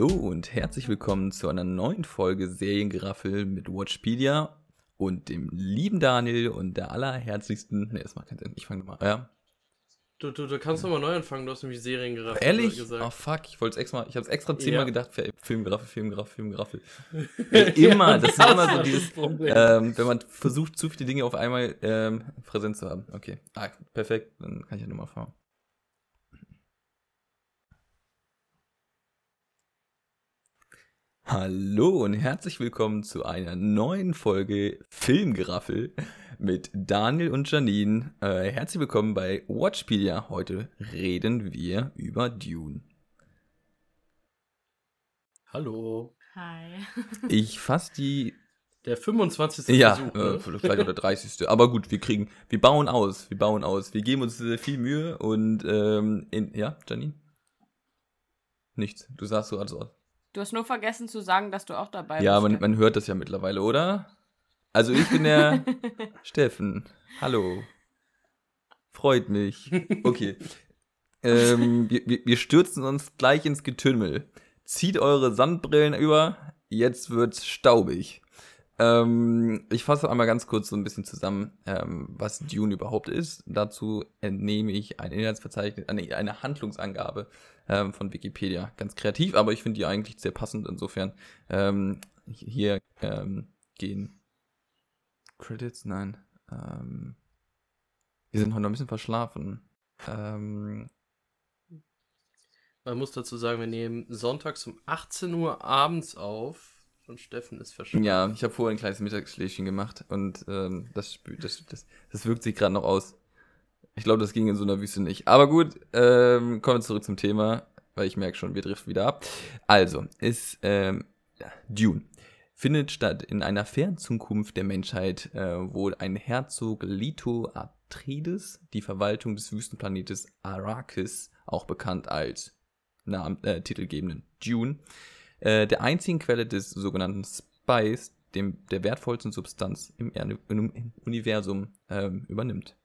Hallo und herzlich willkommen zu einer neuen Folge Seriengeraffel mit Watchpedia und dem lieben Daniel und der allerherzlichsten. Ne, das macht keinen Sinn. Ich fange mal. Ja. Du, du, du kannst nochmal neu anfangen, du hast nämlich Seriengeraffel Ehrlich? gesagt. Oh fuck, ich wollte es extra. Ich habe es extra zehnmal Ja. gedacht. Filmgeraffel, Filmgeraffel, Filmgeraffel. Ey, immer, das ist immer so dieses. Ähm, wenn man versucht, zu viele Dinge auf einmal ähm, präsent zu haben. Okay. Ah, perfekt. Dann kann ich ja nochmal fahren. Hallo und herzlich willkommen zu einer neuen Folge Filmgeraffel mit Daniel und Janine. Äh, herzlich willkommen bei Watchpedia. Heute reden wir über Dune. Hallo. Hi. Ich fasse die Der 25. Ja, Versuch, äh, ne? vielleicht auch der 30. Aber gut, wir kriegen, wir bauen aus, wir bauen aus. Wir geben uns äh, viel Mühe und, ähm, in, ja, Janine? Nichts. Du sagst so alles aus. Du hast nur vergessen zu sagen, dass du auch dabei Ja, bist. man, man hört das ja mittlerweile, oder? Also ich bin der Steffen. Hallo. Freut mich. Okay. ähm, wir, wir- wir stürzen uns gleich ins Getümmel. Zieht eure Sandbrillen über. Jetzt wird's staubig. Ähm, ich fasse einmal ganz kurz so ein bisschen zusammen, ähm, was Dune überhaupt ist. Dazu entnehme ich ein Inhaltsverzeichnis, eine, eine Handlungsangabe ähm, von Wikipedia. Ganz kreativ, aber ich finde die eigentlich sehr passend. Insofern ähm, hier ähm, gehen Credits, nein. Ähm, wir sind heute noch ein bisschen verschlafen. Ähm, Man muss dazu sagen, wir nehmen sonntags um 18 Uhr abends auf und Steffen ist verschwunden. ja, ich habe vorher ein kleines Mittagsschläfchen gemacht und ähm, das, das, das, das wirkt sich gerade noch aus. Ich glaube, das ging in so einer Wüste nicht. Aber gut, ähm, kommen wir zurück zum Thema, weil ich merke schon, wir driften wieder ab. Also, ist ähm, Dune. Findet statt in einer fernen Zukunft der Menschheit, äh, wo ein Herzog Leto Atreides die Verwaltung des Wüstenplanetes Arrakis, auch bekannt als Namen, äh, titelgebenden Dune, äh, der einzigen Quelle des sogenannten Spice, dem der wertvollsten Substanz im, Erde- im Universum, ähm, übernimmt.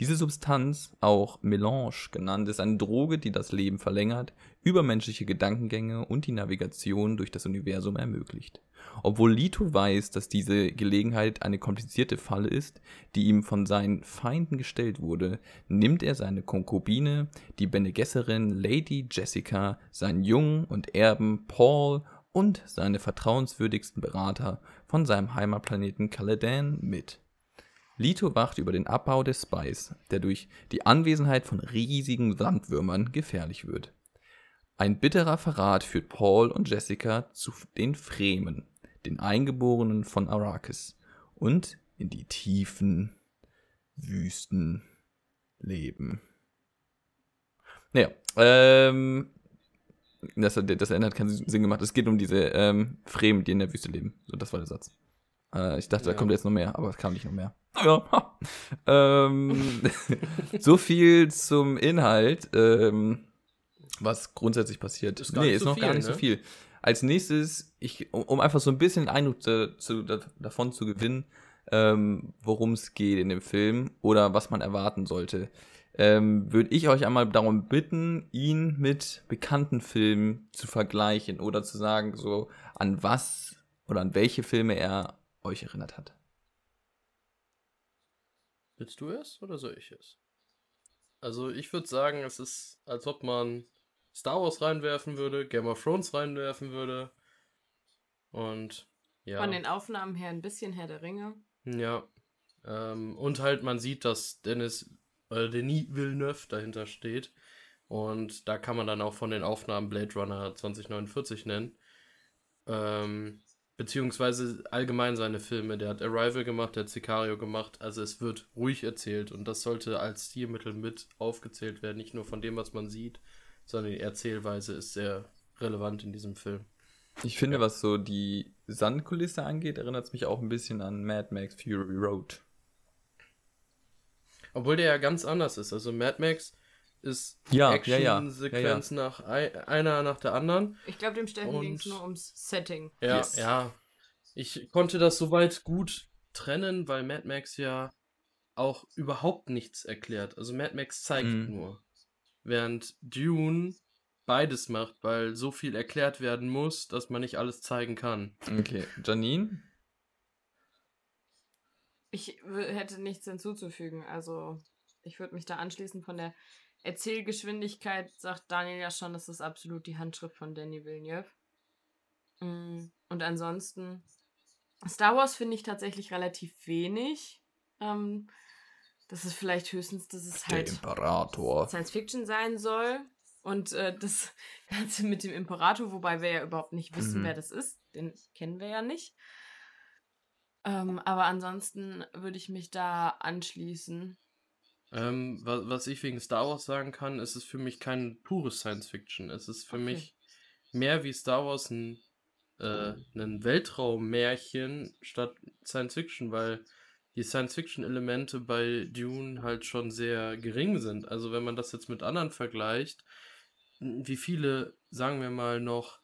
Diese Substanz, auch Melange genannt, ist eine Droge, die das Leben verlängert, übermenschliche Gedankengänge und die Navigation durch das Universum ermöglicht. Obwohl Lito weiß, dass diese Gelegenheit eine komplizierte Falle ist, die ihm von seinen Feinden gestellt wurde, nimmt er seine Konkubine, die Bene Gesserin Lady Jessica, seinen Jungen und Erben Paul und seine vertrauenswürdigsten Berater von seinem Heimatplaneten Caladan mit. Lito wacht über den Abbau des Spice, der durch die Anwesenheit von riesigen Sandwürmern gefährlich wird. Ein bitterer Verrat führt Paul und Jessica zu den Fremen, den Eingeborenen von Arrakis, und in die tiefen Wüsten leben. Naja, ähm, das, das Ende hat keinen Sinn gemacht. Es geht um diese ähm, Fremen, die in der Wüste leben. So, das war der Satz. Äh, ich dachte, da Ja. kommt jetzt noch mehr, aber es kam nicht noch mehr. Ja. ha. ähm, so viel zum Inhalt, ähm, was grundsätzlich passiert. Ist gar nee, nicht ist so noch gar viel, nicht so ne? viel. Als nächstes, ich, um, einfach so ein bisschen Eindruck zu, zu, da, davon zu gewinnen, ähm, worum es geht in dem Film oder was man erwarten sollte, ähm, würde ich euch einmal darum bitten, ihn mit bekannten Filmen zu vergleichen oder zu sagen, so an was oder an welche Filme er euch erinnert hat. Willst du es oder soll ich es? Also ich würde sagen, es ist, als ob man Star Wars reinwerfen würde, Game of Thrones reinwerfen würde. Und ja. Von den Aufnahmen her ein bisschen Herr der Ringe. Ja. Ähm, und halt, man sieht, dass Dennis, äh, Denis Villeneuve dahinter steht. Und da kann man dann auch von den Aufnahmen Blade Runner 2049 nennen. Ähm, beziehungsweise allgemein seine Filme. Der hat Arrival gemacht, der hat Sicario gemacht. Also es wird ruhig erzählt. Und das sollte als Stilmittel mit aufgezählt werden. Nicht nur von dem, was man sieht, sondern die Erzählweise ist sehr relevant in diesem Film. Ich finde, was so die Sandkulisse angeht, erinnert es mich auch ein bisschen an Mad Max Fury Road. Obwohl der ja ganz anders ist. Also Mad Max ist Ja, ja, ja. Action-Sequenz nach ei- einer nach der anderen. Ich glaube, dem Steffen ging es nur ums Setting. Ja, Yes. ja. Ich konnte das soweit gut trennen, weil Mad Max ja auch überhaupt nichts erklärt. Also Mad Max zeigt Mhm. nur. Während Dune beides macht, weil so viel erklärt werden muss, dass man nicht alles zeigen kann. Okay, Janine? Ich hätte nichts hinzuzufügen. Also, ich würde mich da anschließen. Von der Erzählgeschwindigkeit sagt Daniel ja schon, das ist absolut die Handschrift von Danny Villeneuve. Mm, Und ansonsten, Star Wars finde ich tatsächlich relativ wenig. Ähm, das ist vielleicht höchstens, dass es halt Imperator. Science Fiction sein soll. Und äh, das Ganze mit dem Imperator, wobei wir ja überhaupt nicht wissen, Mhm. wer das ist. Den kennen wir ja nicht. Ähm, aber ansonsten würde ich mich da anschließen. Ähm, was, was ich wegen Star Wars sagen kann, ist es für mich kein pures Science Fiction. Es ist für Okay. mich mehr wie Star Wars ein, äh, ein Weltraummärchen statt Science Fiction, weil die Science Fiction Elemente bei Dune halt schon sehr gering sind. Also wenn man das jetzt mit anderen vergleicht, wie viele, sagen wir mal, noch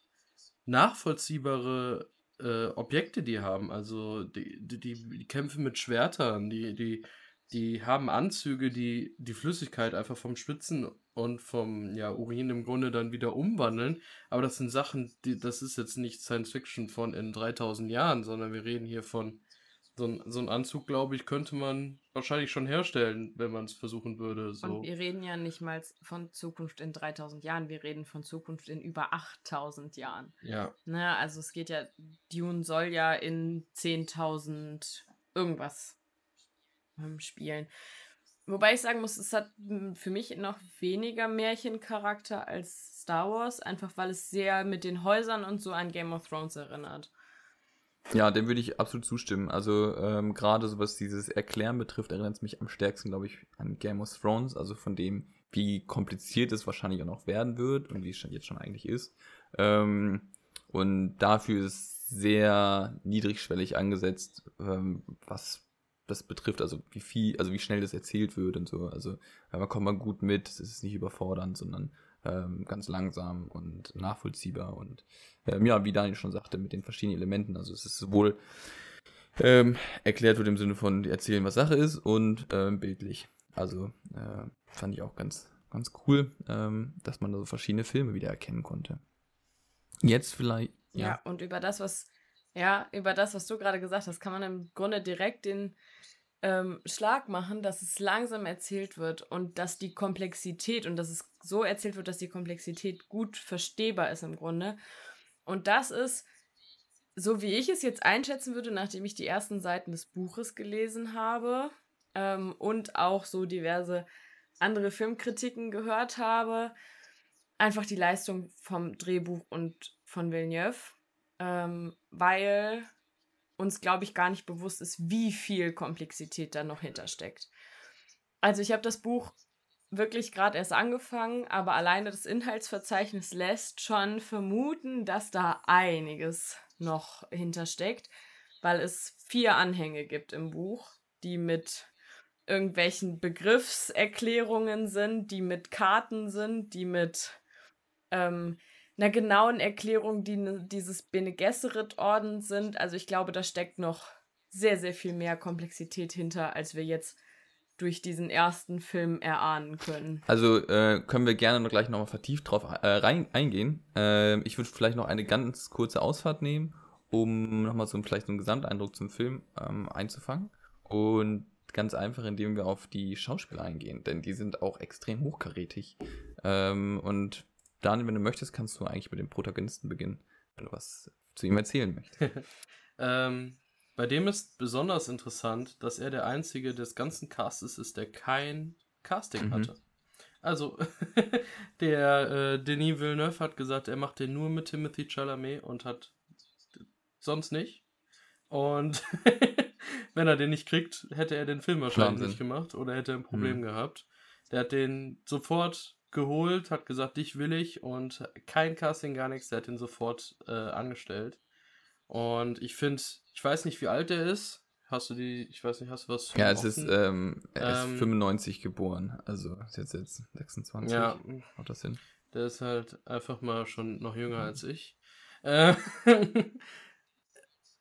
nachvollziehbare äh, Objekte die haben. Also die, die, die, die kämpfen mit Schwertern, die, die, die haben Anzüge, die die Flüssigkeit einfach vom Schwitzen und vom ja, Urin im Grunde dann wieder umwandeln. Aber das sind Sachen, die, das ist jetzt nicht Science Fiction von in 3000 Jahren, sondern wir reden hier von so ein, so ein Anzug, glaube ich, könnte man wahrscheinlich schon herstellen, wenn man es versuchen würde. So. Und wir reden ja nicht mal von Zukunft in 3000 Jahren, wir reden von Zukunft in über 8000 Jahren. Ja, Ne, also es geht ja, Dune soll ja in 10.000 irgendwas ähm, spielen. Wobei ich sagen muss, es hat mm, für mich noch weniger Märchencharakter als Star Wars, einfach weil es sehr mit den Häusern und so an Game of Thrones erinnert. Ja, dem würde ich absolut zustimmen. Also ähm, gerade so was dieses Erklären betrifft, erinnert es mich am stärksten, glaube ich, an Game of Thrones, also von dem, wie kompliziert es wahrscheinlich auch noch werden wird und wie es jetzt schon eigentlich ist. Ähm, und dafür ist es sehr niedrigschwellig angesetzt, ähm, was das betrifft, also wie viel, also wie schnell das erzählt wird und so. Also man kommt mal gut mit, es ist nicht überfordernd, sondern ähm, ganz langsam und nachvollziehbar und ähm, ja, wie Daniel schon sagte, mit den verschiedenen Elementen. Also es ist sowohl ähm, erklärt wird im Sinne von erzählen, was Sache ist und ähm, bildlich. Also äh, fand ich auch ganz, ganz cool, ähm, dass man da so verschiedene Filme wieder erkennen konnte. Jetzt vielleicht, Ja. ja, und über das, was, ja, über das, was du gerade gesagt hast, kann man im Grunde direkt den ähm, Schlag machen, dass es langsam erzählt wird und dass die Komplexität und dass es so erzählt wird, dass die Komplexität gut verstehbar ist im Grunde. Und das ist, so wie ich es jetzt einschätzen würde, nachdem ich die ersten Seiten des Buches gelesen habe ähm, und auch so diverse andere Filmkritiken gehört habe, einfach die Leistung vom Drehbuch und von Villeneuve, ähm, weil uns, glaube ich, gar nicht bewusst ist, wie viel Komplexität da noch hintersteckt. Also ich habe das Buch wirklich gerade erst angefangen, aber alleine das Inhaltsverzeichnis lässt schon vermuten, dass da einiges noch hintersteckt, weil es vier Anhänge gibt im Buch, die mit irgendwelchen Begriffserklärungen sind, die mit Karten sind, die mit ähm, einer genauen Erklärung die, dieses Bene Gesserit-Ordens sind. Also ich glaube, da steckt noch sehr, sehr viel mehr Komplexität hinter, als wir jetzt durch diesen ersten Film erahnen können. Also äh, können wir gerne noch gleich nochmal vertieft drauf äh, rein, eingehen. Äh, ich würde vielleicht noch eine ganz kurze Ausfahrt nehmen, um nochmal so vielleicht so einen Gesamteindruck zum Film ähm, einzufangen. Und ganz einfach, indem wir auf die Schauspieler eingehen, denn die sind auch extrem hochkarätig. Ähm, und Daniel, wenn du möchtest, kannst du eigentlich mit dem Protagonisten beginnen, wenn du was zu ihm erzählen möchtest. Ähm, bei dem ist besonders interessant, dass er der einzige des ganzen Castes ist, der kein Casting Mhm. hatte. Also, der äh, Denis Villeneuve hat gesagt, er macht den nur mit Timothy Chalamet und hat sonst nicht. Und wenn er den nicht kriegt, hätte er den Film wahrscheinlich Wahnsinn. nicht gemacht oder hätte er ein Problem Mhm. gehabt. Der hat den sofort geholt, hat gesagt, dich will ich und kein Casting, gar nichts, der hat den sofort äh, angestellt. Und ich finde, ich weiß nicht, wie alt er ist. Hast du die, ich weiß nicht, hast du was Ja, es ist, ähm, er ist Ähm, 95 geboren, also ist jetzt jetzt 26. ja, Haut das hin? der ist halt einfach mal schon noch jünger als ich. Äh,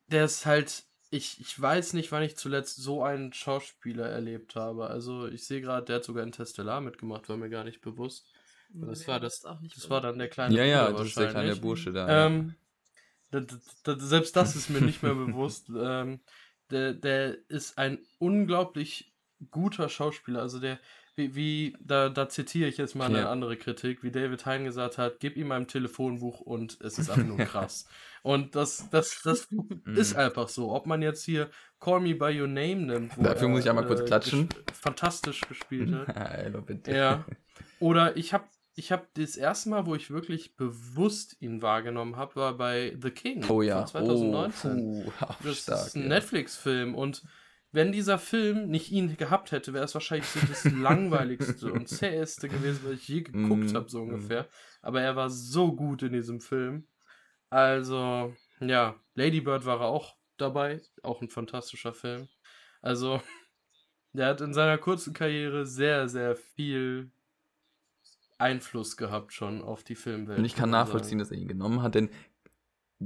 der ist halt, ich, ich weiß nicht, wann ich zuletzt so einen Schauspieler erlebt habe. Also ich sehe gerade, der hat sogar in Testellar mitgemacht, war mir gar nicht bewusst. Das war das, das war dann der kleine Ja, ja, das ist der kleine Bursche da. Ähm, selbst das ist mir nicht mehr bewusst. Ähm, der, der ist ein unglaublich guter Schauspieler. Also der, wie, wie da, da zitiere ich jetzt mal eine ja. andere Kritik, wie David Hein gesagt hat, gib ihm ein Telefonbuch und es ist einfach nur krass. und das, das, das ist einfach so. Ob man jetzt hier Call Me By Your Name nimmt. Dafür er, muss ich einmal kurz äh, klatschen. Fantastisch gespielt hat. ja. Oder ich habe ich habe das erste Mal, wo ich wirklich bewusst ihn wahrgenommen habe, war bei The King oh, ja. von 2019. Oh, das stark, ist ein ja. Netflix-Film und wenn dieser Film nicht ihn gehabt hätte, wäre es wahrscheinlich so das langweiligste und zäheste gewesen, was ich je geguckt mm, habe, so ungefähr. Aber er war so gut in diesem Film. Also, ja, Lady Bird war er auch dabei, auch ein fantastischer Film. Also, der hat in seiner kurzen Karriere sehr, sehr viel Einfluss gehabt schon auf die Filmwelt. Und ich kann nachvollziehen, sagen. dass er ihn genommen hat, denn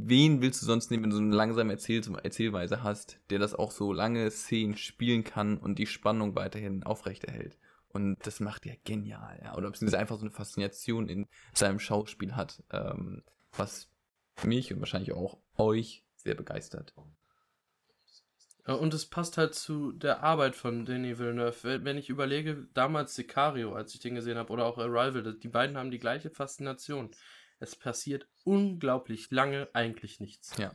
wen willst du sonst nehmen, wenn du so eine langsame Erzähl Erzählweise hast, der das auch so lange Szenen spielen kann und die Spannung weiterhin aufrechterhält? Und das macht er genial, ja. Oder beziehungsweise einfach so eine Faszination in seinem Schauspiel hat, ähm, was mich und wahrscheinlich auch euch sehr begeistert. Und es passt halt zu der Arbeit von Denis Villeneuve. Wenn ich überlege, damals Sicario, als ich den gesehen habe, oder auch Arrival, die beiden haben die gleiche Faszination. Es passiert unglaublich lange eigentlich nichts. Ja.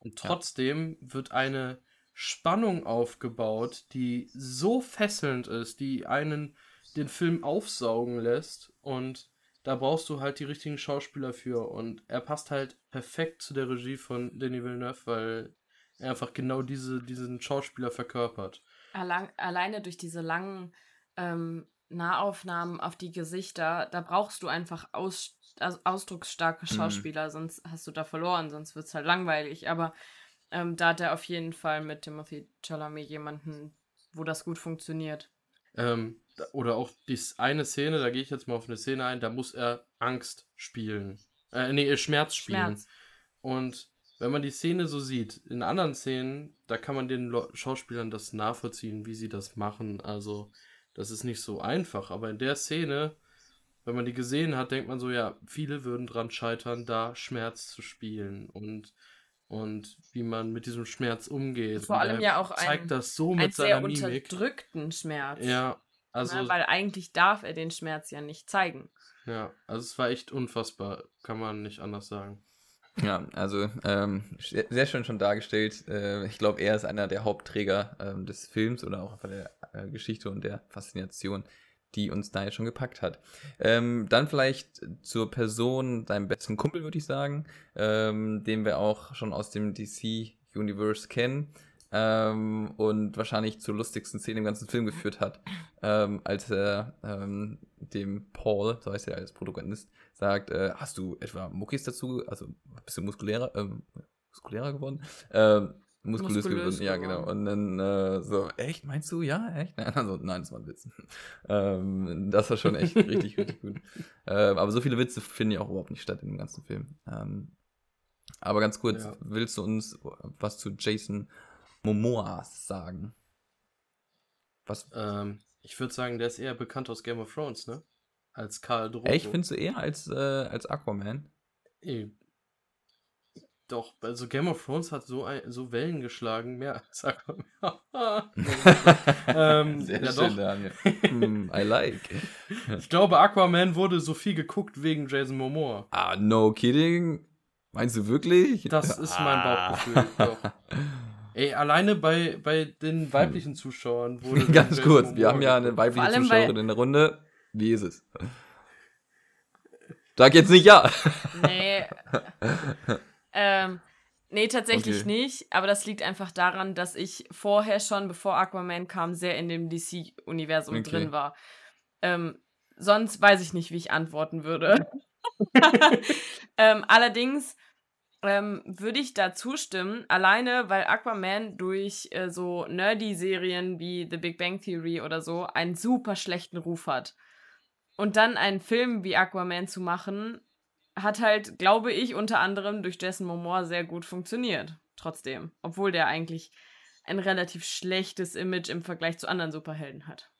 Und trotzdem ja. wird eine Spannung aufgebaut, die so fesselnd ist, die einen den Film aufsaugen lässt und da brauchst du halt die richtigen Schauspieler für und er passt halt perfekt zu der Regie von Denis Villeneuve, weil er einfach genau diese, diesen Schauspieler verkörpert. Allein, alleine durch diese langen ähm, Nahaufnahmen auf die Gesichter, da brauchst du einfach aus, aus, ausdrucksstarke mhm. Schauspieler, mhm. sonst hast du da verloren, sonst wird es halt langweilig. Aber ähm, da hat er auf jeden Fall mit Timothy Chalamet jemanden, wo das gut funktioniert. Ähm, oder auch die eine Szene, da gehe ich jetzt mal auf eine Szene ein, da muss er Angst spielen. Äh, nee, Schmerz spielen. Schmerz. Und wenn man die Szene so sieht, in anderen Szenen, da kann man den Schauspielern das nachvollziehen, wie sie das machen. Also das ist nicht so einfach, aber in der Szene, wenn man die gesehen hat, denkt man so, ja, viele würden dran scheitern, da Schmerz zu spielen und und wie man mit diesem Schmerz umgeht. Vor allem ja auch zeigt ein, das so mit seiner sehr Mimik. unterdrückten Schmerz. Ja, also Na, weil eigentlich darf er den Schmerz ja nicht zeigen. Ja, also es war echt unfassbar, kann man nicht anders sagen. Ja, also ähm, sehr schön schon dargestellt. Äh, ich glaube, er ist einer der Hauptträger ähm, des Films oder auch von der äh, Geschichte und der Faszination, die uns da jetzt schon gepackt hat. Ähm, dann vielleicht zur Person, deinem besten Kumpel, würde ich sagen, ähm, den wir auch schon aus dem DC Universe kennen ähm, und wahrscheinlich zur lustigsten Szene im ganzen Film geführt hat, ähm, als er ähm, dem Paul, so heißt er als Protagonist, sagt, äh, hast du etwa Muckis dazu, also bist du muskulärer, ähm, muskulärer geworden? Muskulös, muskulös geworden, ja genau. Und dann äh, so, echt, meinst du, ja, echt? Nein, also, nein, das war ein Witz. ähm, das war schon echt richtig, richtig gut. Ähm, aber so viele Witze finden ja auch überhaupt nicht statt in dem ganzen Film. Ähm, aber ganz kurz, ja. willst du uns was zu Jason Momoa sagen? Was? Ähm, ich würde sagen, der ist eher bekannt aus Game of Thrones, ne? Als Karl Drogo. Echt, findest du eher als, äh, als Aquaman? E doch, also Game of Thrones hat so, ein, so Wellen geschlagen, mehr als Aquaman. ähm, Sehr ja schön, doch. Daniel. mm, I like. ich glaube, Aquaman wurde so viel geguckt wegen Jason Momoa. Ah, no kidding. Meinst du wirklich? Das ist ah. mein Bauchgefühl, doch. Ey, alleine bei, bei den weiblichen Zuschauern wurde. Ganz kurz, wir haben ja eine weibliche Zuschauerin in der Runde. Wie ist es? Sag jetzt nicht ja. Nee. Ähm, nee, tatsächlich okay. nicht. Aber das liegt einfach daran, dass ich vorher schon, bevor Aquaman kam, sehr in dem DC-Universum okay. drin war. Ähm, sonst weiß ich nicht, wie ich antworten würde. ähm, allerdings ähm, würde ich da zustimmen, alleine weil Aquaman durch äh, so nerdy Serien wie The Big Bang Theory oder so einen super schlechten Ruf hat. Und dann einen Film wie Aquaman zu machen, hat halt, glaube ich, unter anderem durch Jason Momoa sehr gut funktioniert. Trotzdem. Obwohl der eigentlich ein relativ schlechtes Image im Vergleich zu anderen Superhelden hat.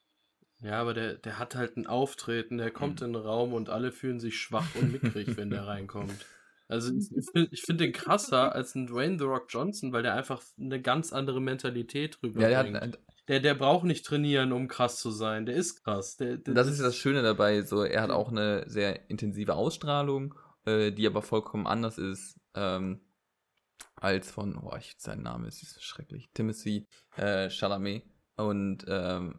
Ja, aber der, der hat halt ein Auftreten, der kommt in den Raum und alle fühlen sich schwach und mickrig, wenn der reinkommt. Also ich, ich finde den krasser als ein Dwayne The Rock Johnson, weil der einfach eine ganz andere Mentalität drüber Ja, der hat, bringt. Der, der braucht nicht trainieren, um krass zu sein. Der ist krass. Der, der, das ist ja das Schöne dabei, so er hat auch eine sehr intensive Ausstrahlung, äh, die aber vollkommen anders ist ähm, als von, oh, ich, sein Name ist, ist schrecklich, Timothy äh, Chalamet. Und ähm,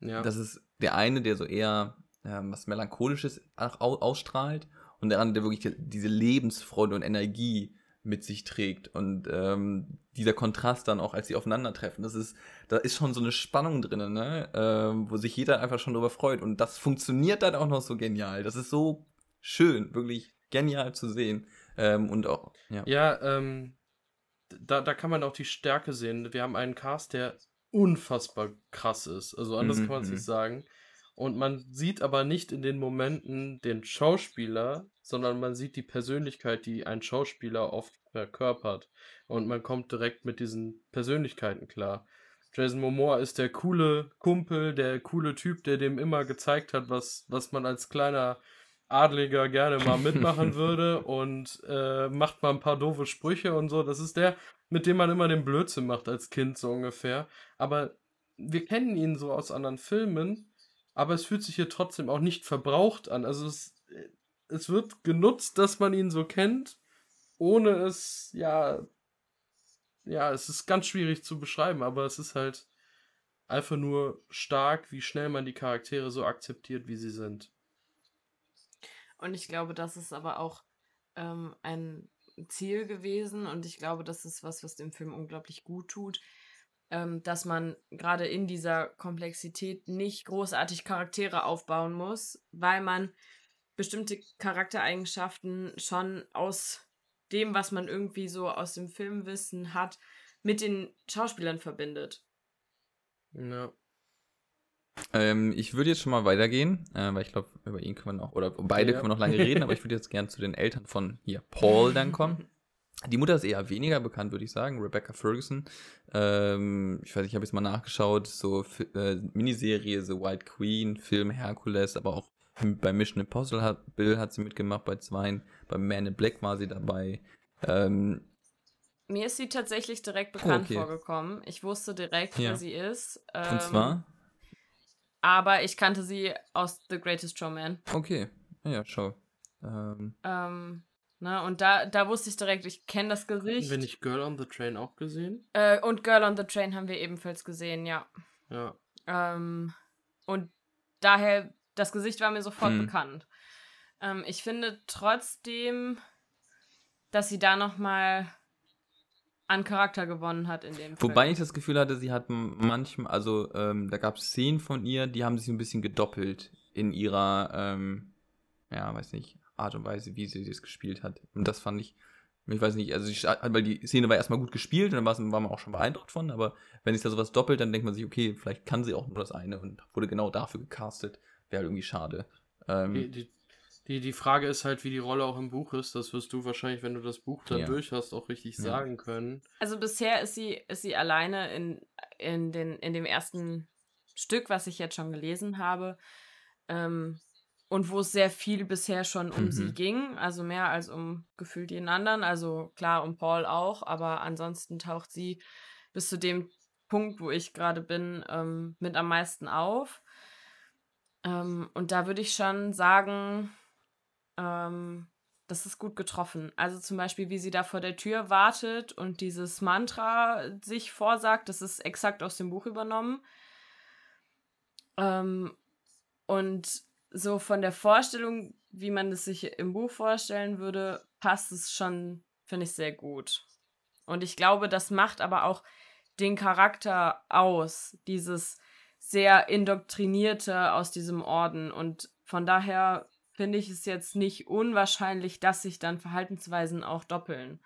ja. das ist der eine, der so eher ähm, was Melancholisches ausstrahlt und der andere, der wirklich diese Lebensfreude und Energie mit sich trägt. Und ähm, dieser Kontrast dann auch, als sie aufeinandertreffen, das ist, da ist schon so eine Spannung drin, ne? ähm, wo sich jeder einfach schon drüber freut. Und das funktioniert dann auch noch so genial. Das ist so schön, wirklich genial zu sehen. Ähm, und auch, ja. Ja, ähm, da, da kann man auch die Stärke sehen. Wir haben einen Cast, der unfassbar krass ist. Also anders Mhm, kann man es mhm. nicht sagen. Und man sieht aber nicht in den Momenten den Schauspieler, sondern man sieht die Persönlichkeit, die ein Schauspieler oft verkörpert. Und man kommt direkt mit diesen Persönlichkeiten klar. Jason Momoa ist der coole Kumpel, der coole Typ, der dem immer gezeigt hat, was, was man als kleiner Adliger gerne mal mitmachen würde und äh, macht mal ein paar doofe Sprüche und so. Das ist der, mit dem man immer den Blödsinn macht als Kind, so ungefähr. Aber wir kennen ihn so aus anderen Filmen, aber es fühlt sich hier trotzdem auch nicht verbraucht an. Also es, es wird genutzt, dass man ihn so kennt, ohne es, ja, ja, es ist ganz schwierig zu beschreiben, aber es ist halt einfach nur stark, wie schnell man die Charaktere so akzeptiert, wie sie sind. Und ich glaube, das ist aber auch ähm, ein Ziel gewesen und ich glaube, das ist was, was dem Film unglaublich gut tut, ähm, dass man gerade in dieser Komplexität nicht großartig Charaktere aufbauen muss, weil man bestimmte Charaktereigenschaften schon aus dem, was man irgendwie so aus dem Filmwissen hat, mit den Schauspielern verbindet. Ja. Ähm, ich würde jetzt schon mal weitergehen, äh, weil ich glaube, über ihn können wir noch, oder beide Ja. können wir noch lange reden, aber ich würde jetzt gerne zu den Eltern von hier Paul dann kommen. Die Mutter ist eher weniger bekannt, würde ich sagen, Rebecca Ferguson. Ähm, ich weiß nicht, ich habe jetzt mal nachgeschaut, so äh, Miniserie The White Queen, Film Hercules, aber auch bei Mission Impossible hat, Bill hat sie mitgemacht, bei Zweien, bei Man in Black war sie dabei. Ähm, Mir ist sie tatsächlich direkt bekannt okay. vorgekommen. Ich wusste direkt, Ja. wer sie ist. Ähm, und zwar, Aber ich kannte sie aus The Greatest Showman. okay, ja, schau. Ähm, Ähm, ne, und da, da wusste ich direkt, ich kenne das Gesicht. Wenn ich Girl on the Train auch gesehen? Äh, und Girl on the Train haben wir ebenfalls gesehen, ja. Ja. Ähm, und daher, das Gesicht war mir sofort Hm. bekannt. Ähm, ich finde trotzdem, dass sie da nochmal an Charakter gewonnen hat in dem Film. Wobei ich das Gefühl hatte, sie hat manchmal, also ähm, da gab es Szenen von ihr, die haben sich ein bisschen gedoppelt in ihrer, ähm, ja, weiß nicht, Art und Weise, wie sie das gespielt hat. Und das fand ich, ich weiß nicht, also ich, weil die Szene war erstmal gut gespielt und dann war man auch schon beeindruckt von, aber wenn sich da sowas doppelt, dann denkt man sich, okay, vielleicht kann sie auch nur das eine und wurde genau dafür gecastet. Wäre halt irgendwie schade. Ähm, die, die, die Frage ist halt, wie die Rolle auch im Buch ist. Das wirst du wahrscheinlich, wenn du das Buch dann Ja. durch hast, auch richtig Ja. sagen können. Also bisher ist sie, ist sie alleine in, in, den, in dem ersten Stück, was ich jetzt schon gelesen habe. Ähm, und wo es sehr viel bisher schon um Mhm. sie ging. Also mehr als um gefühlt jeden anderen. Also klar, um Paul auch, aber ansonsten taucht sie bis zu dem Punkt, wo ich gerade bin, ähm, mit am meisten auf. Ähm, und da würde ich schon sagen, ähm, das ist gut getroffen. Also zum Beispiel, wie sie da vor der Tür wartet und dieses Mantra sich vorsagt, das ist exakt aus dem Buch übernommen. Ähm, und so von der Vorstellung, wie man es sich im Buch vorstellen würde, passt es schon, finde ich, sehr gut. Und ich glaube, das macht aber auch den Charakter aus, dieses sehr indoktrinierte aus diesem Orden. Und von daher finde ich es jetzt nicht unwahrscheinlich, dass sich dann Verhaltensweisen auch doppeln.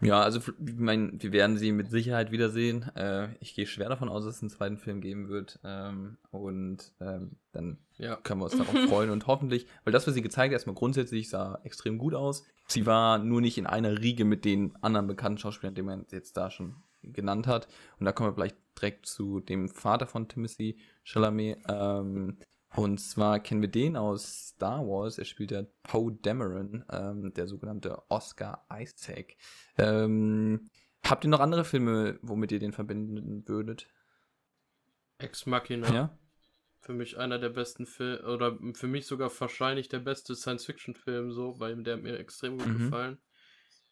Ja, also ich mein, wir werden sie mit Sicherheit wiedersehen. Äh, ich gehe schwer davon aus, dass es einen zweiten Film geben wird. Ähm, und ähm, dann Ja. können wir uns darauf freuen und hoffentlich, weil das, was sie gezeigt hat, erstmal grundsätzlich sah extrem gut aus. Sie war nur nicht in einer Riege mit den anderen bekannten Schauspielern, die man jetzt da schon genannt hat. Und da kommen wir vielleicht direkt zu dem Vater von Timothy Chalamet. Ähm, und zwar kennen wir den aus Star Wars. Er spielt ja Poe Dameron, ähm, der sogenannte Oscar Isaac. Ähm, habt ihr noch andere Filme, womit ihr den verbinden würdet? Ex Machina. Ja. Für mich einer der besten Filme, oder für mich sogar wahrscheinlich der beste Science-Fiction-Film, so, weil der hat mir extrem gut mhm. gefallen.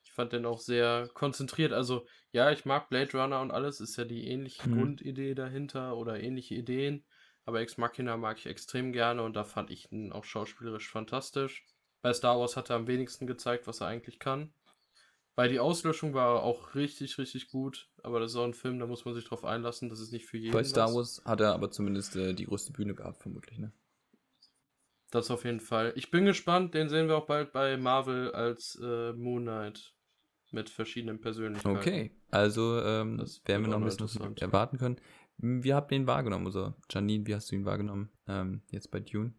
Ich fand den auch sehr konzentriert. Also, ja, ich mag Blade Runner und alles, ist ja die ähnliche mhm. Grundidee dahinter oder ähnliche Ideen. Aber Ex Machina mag ich extrem gerne und da fand ich ihn auch schauspielerisch fantastisch. Bei Star Wars hat er am wenigsten gezeigt, was er eigentlich kann. Weil die Auslöschung war auch richtig, richtig gut. Aber das ist auch ein Film, da muss man sich drauf einlassen. Das ist nicht für jeden. Bei Star Wars hat er aber zumindest äh, die größte Bühne gehabt, vermutlich, ne? Das auf jeden Fall. Ich bin gespannt, den sehen wir auch bald bei Marvel als äh, Moon Knight. Mit verschiedenen Persönlichkeiten. Okay, also ähm, das werden wir noch ein bisschen erwarten können. Wie habt ihr ihn wahrgenommen? Also, Janine, wie hast du ihn wahrgenommen? Ähm, jetzt bei Dune?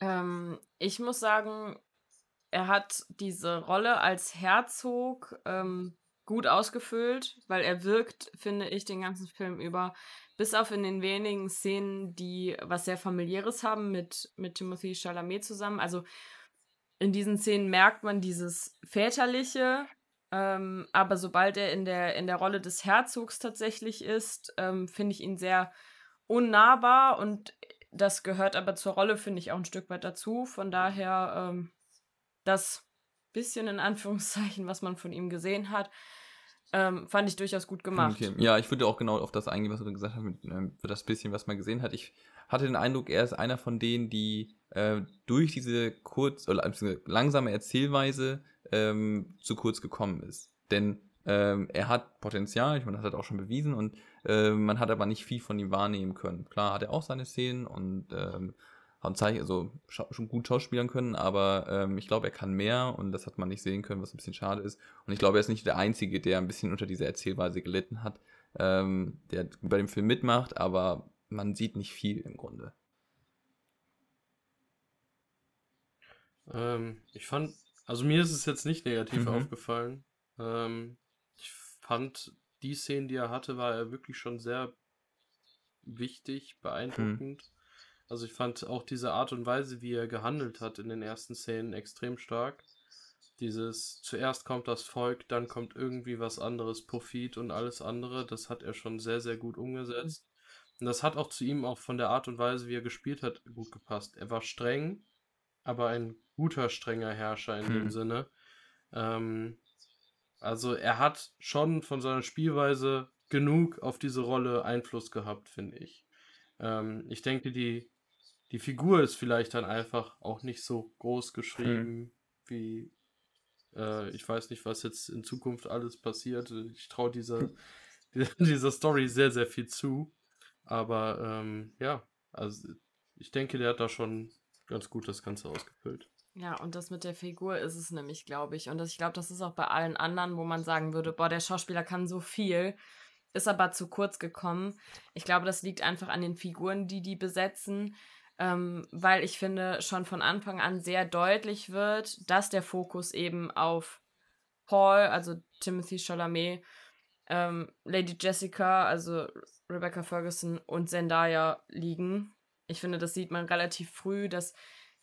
Ähm, ich muss sagen, er hat diese Rolle als Herzog ähm, gut ausgefüllt, weil er wirkt, finde ich, den ganzen Film über, bis auf in den wenigen Szenen, die was sehr familiäres haben mit, mit Timothy Chalamet zusammen. Also in diesen Szenen merkt man dieses väterliche, ähm, aber sobald er in der, in der Rolle des Herzogs tatsächlich ist, ähm, finde ich ihn sehr unnahbar und das gehört aber zur Rolle, finde ich, auch ein Stück weit dazu. Von daher, ähm, das bisschen in Anführungszeichen, was man von ihm gesehen hat, ähm, fand ich durchaus gut gemacht. Okay. Ja, ich würde auch genau auf das eingehen, was du gesagt hast, mit, äh, für das bisschen, was man gesehen hat. Ich hatte den Eindruck, er ist einer von denen, die äh, durch diese kurz oder langsame Erzählweise ähm, zu kurz gekommen ist. Denn ähm, er hat Potenzial, ich meine, das hat er auch schon bewiesen und äh, man hat aber nicht viel von ihm wahrnehmen können. Klar hat er auch seine Szenen und ähm, hat Zeichen, also schon gut schauspielern können, aber ähm, ich glaube, er kann mehr und das hat man nicht sehen können, was ein bisschen schade ist. Und ich glaube, er ist nicht der Einzige, der ein bisschen unter dieser Erzählweise gelitten hat, ähm, der bei dem Film mitmacht, aber man sieht nicht viel im Grunde. Ähm, ich fand, also mir ist es jetzt nicht negativ mhm. aufgefallen. Ähm, ich fand, die Szenen, die er hatte, war er wirklich schon sehr wichtig, beeindruckend. Mhm. Also ich fand auch diese Art und Weise, wie er gehandelt hat in den ersten Szenen extrem stark. Dieses zuerst kommt das Volk, dann kommt irgendwie was anderes, Profit und alles andere, das hat er schon sehr, sehr gut umgesetzt. Und das hat auch zu ihm auch von der Art und Weise, wie er gespielt hat, gut gepasst. Er war streng, aber ein guter, strenger Herrscher in hm. dem Sinne. Ähm, also er hat schon von seiner Spielweise genug auf diese Rolle Einfluss gehabt, finde ich. Ähm, ich denke, die die Figur ist vielleicht dann einfach auch nicht so groß geschrieben, hm. wie äh, ich weiß nicht, was jetzt in Zukunft alles passiert. Ich traue dieser, hm. dieser Story sehr, sehr viel zu. Aber ähm, ja, also ich denke, der hat da schon ganz gut das Ganze ausgefüllt. Ja, und das mit der Figur ist es nämlich, glaube ich. Und das, ich glaube, das ist auch bei allen anderen, wo man sagen würde, boah, der Schauspieler kann so viel, ist aber zu kurz gekommen. Ich glaube, das liegt einfach an den Figuren, die die besetzen ähm, weil ich finde, schon von Anfang an sehr deutlich wird, dass der Fokus eben auf Paul, also Timothy Chalamet, ähm, Lady Jessica, also Rebecca Ferguson und Zendaya liegen. Ich finde, das sieht man relativ früh, dass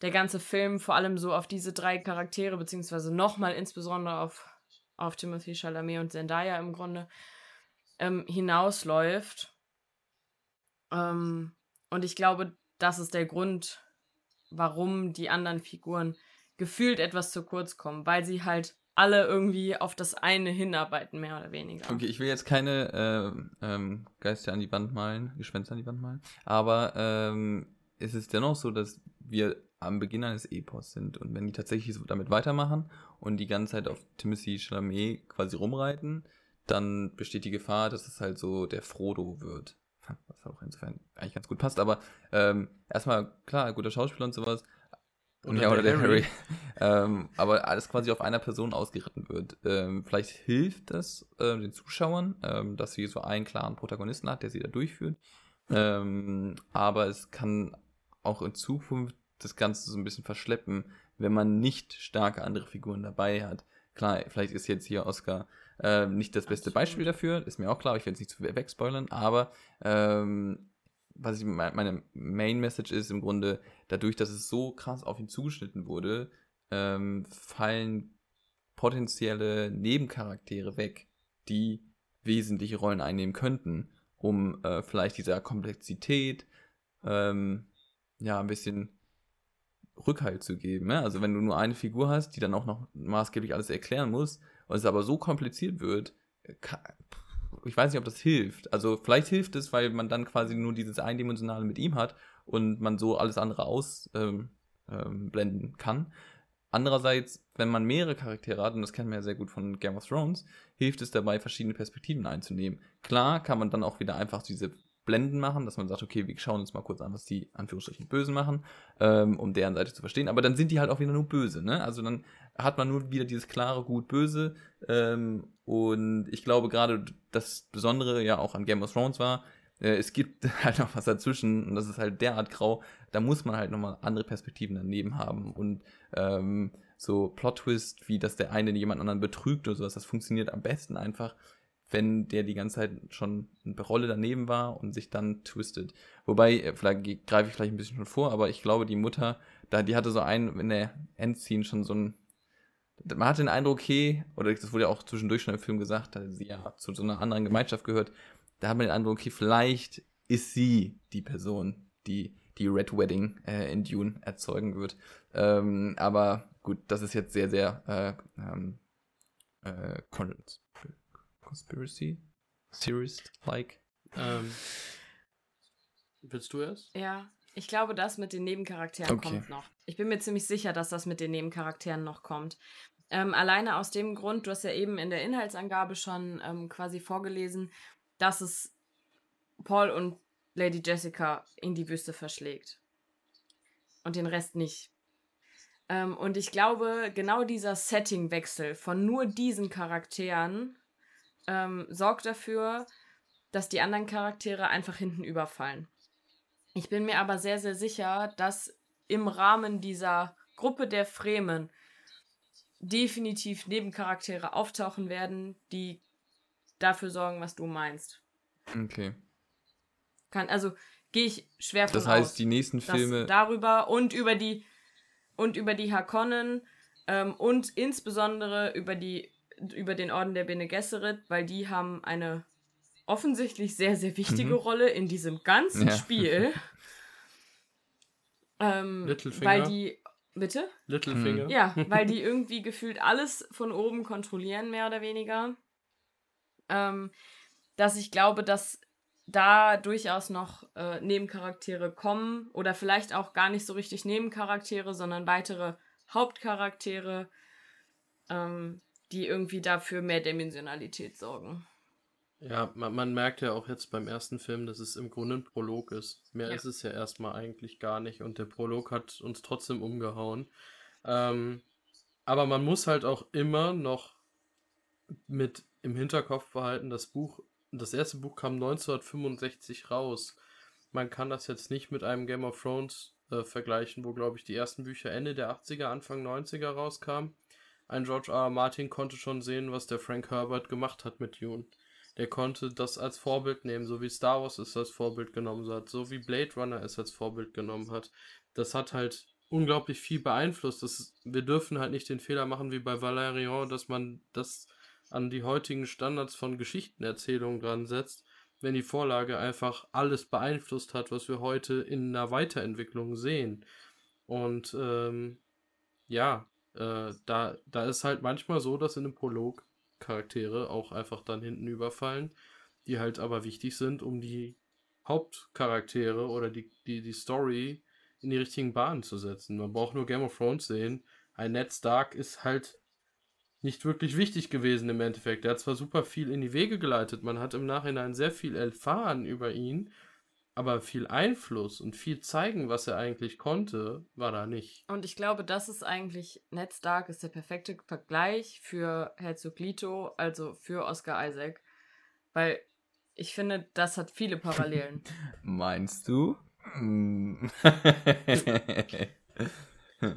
der ganze Film vor allem so auf diese drei Charaktere, beziehungsweise nochmal insbesondere auf, auf Timothy Chalamet und Zendaya im Grunde, ähm, hinausläuft. Ähm, und ich glaube, das ist der Grund, warum die anderen Figuren gefühlt etwas zu kurz kommen, weil sie halt alle irgendwie auf das eine hinarbeiten, mehr oder weniger. Okay, ich will jetzt keine äh, ähm, Geister an die Wand malen, Gespenster an die Wand malen, aber ähm, ist dennoch so, dass wir am Beginn eines Epos sind und wenn die tatsächlich so damit weitermachen und die ganze Zeit auf Timothy Chalamet quasi rumreiten, dann besteht die Gefahr, dass es halt so der Frodo wird was auch insofern eigentlich ganz gut passt. Aber ähm, erstmal, klar, guter Schauspieler und sowas. Und ja, oder der, Harry. ähm, aber alles quasi auf einer Person ausgeritten wird. Ähm, vielleicht hilft das äh, den Zuschauern, ähm, dass sie so einen klaren Protagonisten hat, der sie da durchführt. Ähm, aber es kann auch in Zukunft das Ganze so ein bisschen verschleppen, wenn man nicht starke andere Figuren dabei hat. Klar, vielleicht ist jetzt hier Oscar äh, nicht das beste Beispiel dafür, ist mir auch klar, ich will es nicht zu wegspoilern, aber ähm, was ich meine Main Message ist im Grunde, dadurch, dass es so krass auf ihn zugeschnitten wurde, ähm, fallen potenzielle Nebencharaktere weg, die wesentliche Rollen einnehmen könnten, um äh, vielleicht dieser Komplexität ähm, ja ein bisschen Rückhalt zu geben. Ja? Also wenn du nur eine Figur hast, die dann auch noch maßgeblich alles erklären muss, und es aber so kompliziert wird, kann, ich weiß nicht, ob das hilft. Also vielleicht hilft es, weil man dann quasi nur dieses Eindimensionale mit ihm hat und man so alles andere ausblenden ähm, ähm, kann. Andererseits, wenn man mehrere Charaktere hat, und das kennen wir ja sehr gut von Game of Thrones, hilft es dabei, verschiedene Perspektiven einzunehmen. Klar kann man dann auch wieder einfach diese Blenden machen, dass man sagt, okay, wir schauen uns mal kurz an, was die Anführungsstrichen Bösen machen, ähm, um deren Seite zu verstehen. Aber dann sind die halt auch wieder nur böse, ne? Also dann hat man nur wieder dieses klare Gut-Böse. Ähm, und ich glaube gerade das Besondere ja auch an Game of Thrones war, äh, es gibt halt noch was dazwischen und das ist halt derart grau, da muss man halt nochmal andere Perspektiven daneben haben. Und ähm, so Plot-Twist, wie dass der eine jemand anderen betrügt oder sowas, das funktioniert am besten einfach, wenn der die ganze Zeit schon eine Rolle daneben war und sich dann twistet. Wobei, äh, vielleicht greife ich vielleicht ein bisschen schon vor, aber ich glaube, die Mutter, da, die hatte so einen in der Endscene schon so ein. Man hatte den Eindruck, okay, oder das wurde ja auch zwischendurch schon im Film gesagt, da sie ja zu so einer anderen Gemeinschaft gehört, da hat man den Eindruck, okay, vielleicht ist sie die Person, die die Red Wedding äh, in Dune erzeugen wird. Ähm, aber gut, das ist jetzt sehr, sehr äh, ähm, äh, Conspiracy Series-like. Ähm, willst du erst? Ja, ich glaube, das mit den Nebencharakteren okay. kommt noch. Ich bin mir ziemlich sicher, dass das mit den Nebencharakteren noch kommt. Ähm, alleine aus dem Grund, du hast ja eben in der Inhaltsangabe schon ähm, quasi vorgelesen, dass es Paul und Lady Jessica in die Wüste verschlägt. Und den Rest nicht. Ähm, und ich glaube, genau dieser Settingwechsel von nur diesen Charakteren ähm, sorgt dafür, dass die anderen Charaktere einfach hinten überfallen. Ich bin mir aber sehr, sehr sicher, dass im Rahmen dieser Gruppe der Fremen definitiv Nebencharaktere auftauchen werden, die dafür sorgen, was du meinst. Okay. Kann, also gehe ich schwer von Das heißt, aus, die nächsten Filme. Darüber und über die und über die Hakonnen ähm, und insbesondere über die über den Orden der Bene Gesserit, weil die haben eine offensichtlich sehr, sehr wichtige mhm. Rolle in diesem ganzen ja. Spiel. ähm, Littlefinger. Weil die. Bitte? Littlefinger. Mhm. Ja, weil die irgendwie gefühlt alles von oben kontrollieren, mehr oder weniger. Ähm, dass ich glaube, dass da durchaus noch äh, Nebencharaktere kommen oder vielleicht auch gar nicht so richtig Nebencharaktere, sondern weitere Hauptcharaktere, ähm, die irgendwie dafür mehr Dimensionalität sorgen. Ja, man, man, merkt ja auch jetzt beim ersten Film, dass es im Grunde ein Prolog ist. Mehr ja. ist es ja erstmal eigentlich gar nicht und der Prolog hat uns trotzdem umgehauen. Ähm, aber man muss halt auch immer noch mit im Hinterkopf behalten, das Buch, das erste Buch kam 1965 raus. Man kann das jetzt nicht mit einem Game of Thrones äh, vergleichen, wo, glaube ich, die ersten Bücher Ende der 80er, Anfang 90er rauskamen ein George R. R. Martin konnte schon sehen, was der Frank Herbert gemacht hat mit Dune. Der konnte das als Vorbild nehmen, so wie Star Wars es als Vorbild genommen hat, so wie Blade Runner es als Vorbild genommen hat. Das hat halt unglaublich viel beeinflusst. Das, wir dürfen halt nicht den Fehler machen wie bei Valerian, dass man das an die heutigen Standards von Geschichtenerzählung dran setzt, wenn die Vorlage einfach alles beeinflusst hat, was wir heute in einer Weiterentwicklung sehen. Und ähm, ja, äh, da, da ist halt manchmal so, dass in einem Prolog Charaktere auch einfach dann hinten überfallen, die halt aber wichtig sind, um die Hauptcharaktere oder die, die, die Story in die richtigen Bahnen zu setzen. Man braucht nur Game of Thrones sehen. Ein Ned Stark ist halt nicht wirklich wichtig gewesen im Endeffekt. Er hat zwar super viel in die Wege geleitet, man hat im Nachhinein sehr viel erfahren über ihn, aber viel Einfluss und viel zeigen, was er eigentlich konnte, war da nicht. Und ich glaube, das ist eigentlich, Ned Stark ist der perfekte Vergleich für Herzog Lito, also für Oscar Isaac. Weil ich finde, das hat viele Parallelen. Meinst du?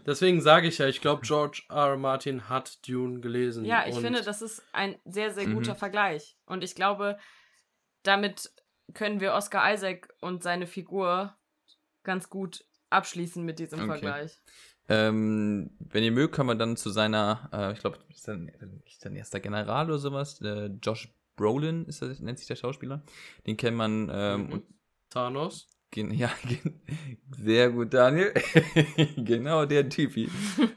deswegen sage ich ja, ich glaube, George R. R. Martin hat Dune gelesen. Ja, ich und finde, das ist ein sehr, sehr guter Mhm. Vergleich. Und ich glaube, damit können wir Oscar Isaac und seine Figur ganz gut abschließen mit diesem Okay. Vergleich. Ähm, wenn ihr mögt, kann man dann zu seiner, äh, ich glaube, ist dann ist sein erster General oder sowas, äh, Josh Brolin ist das, nennt sich der Schauspieler. Den kennt man ähm, Mhm. und Thanos. Gen ja, gen sehr gut, Daniel. genau, der Typi.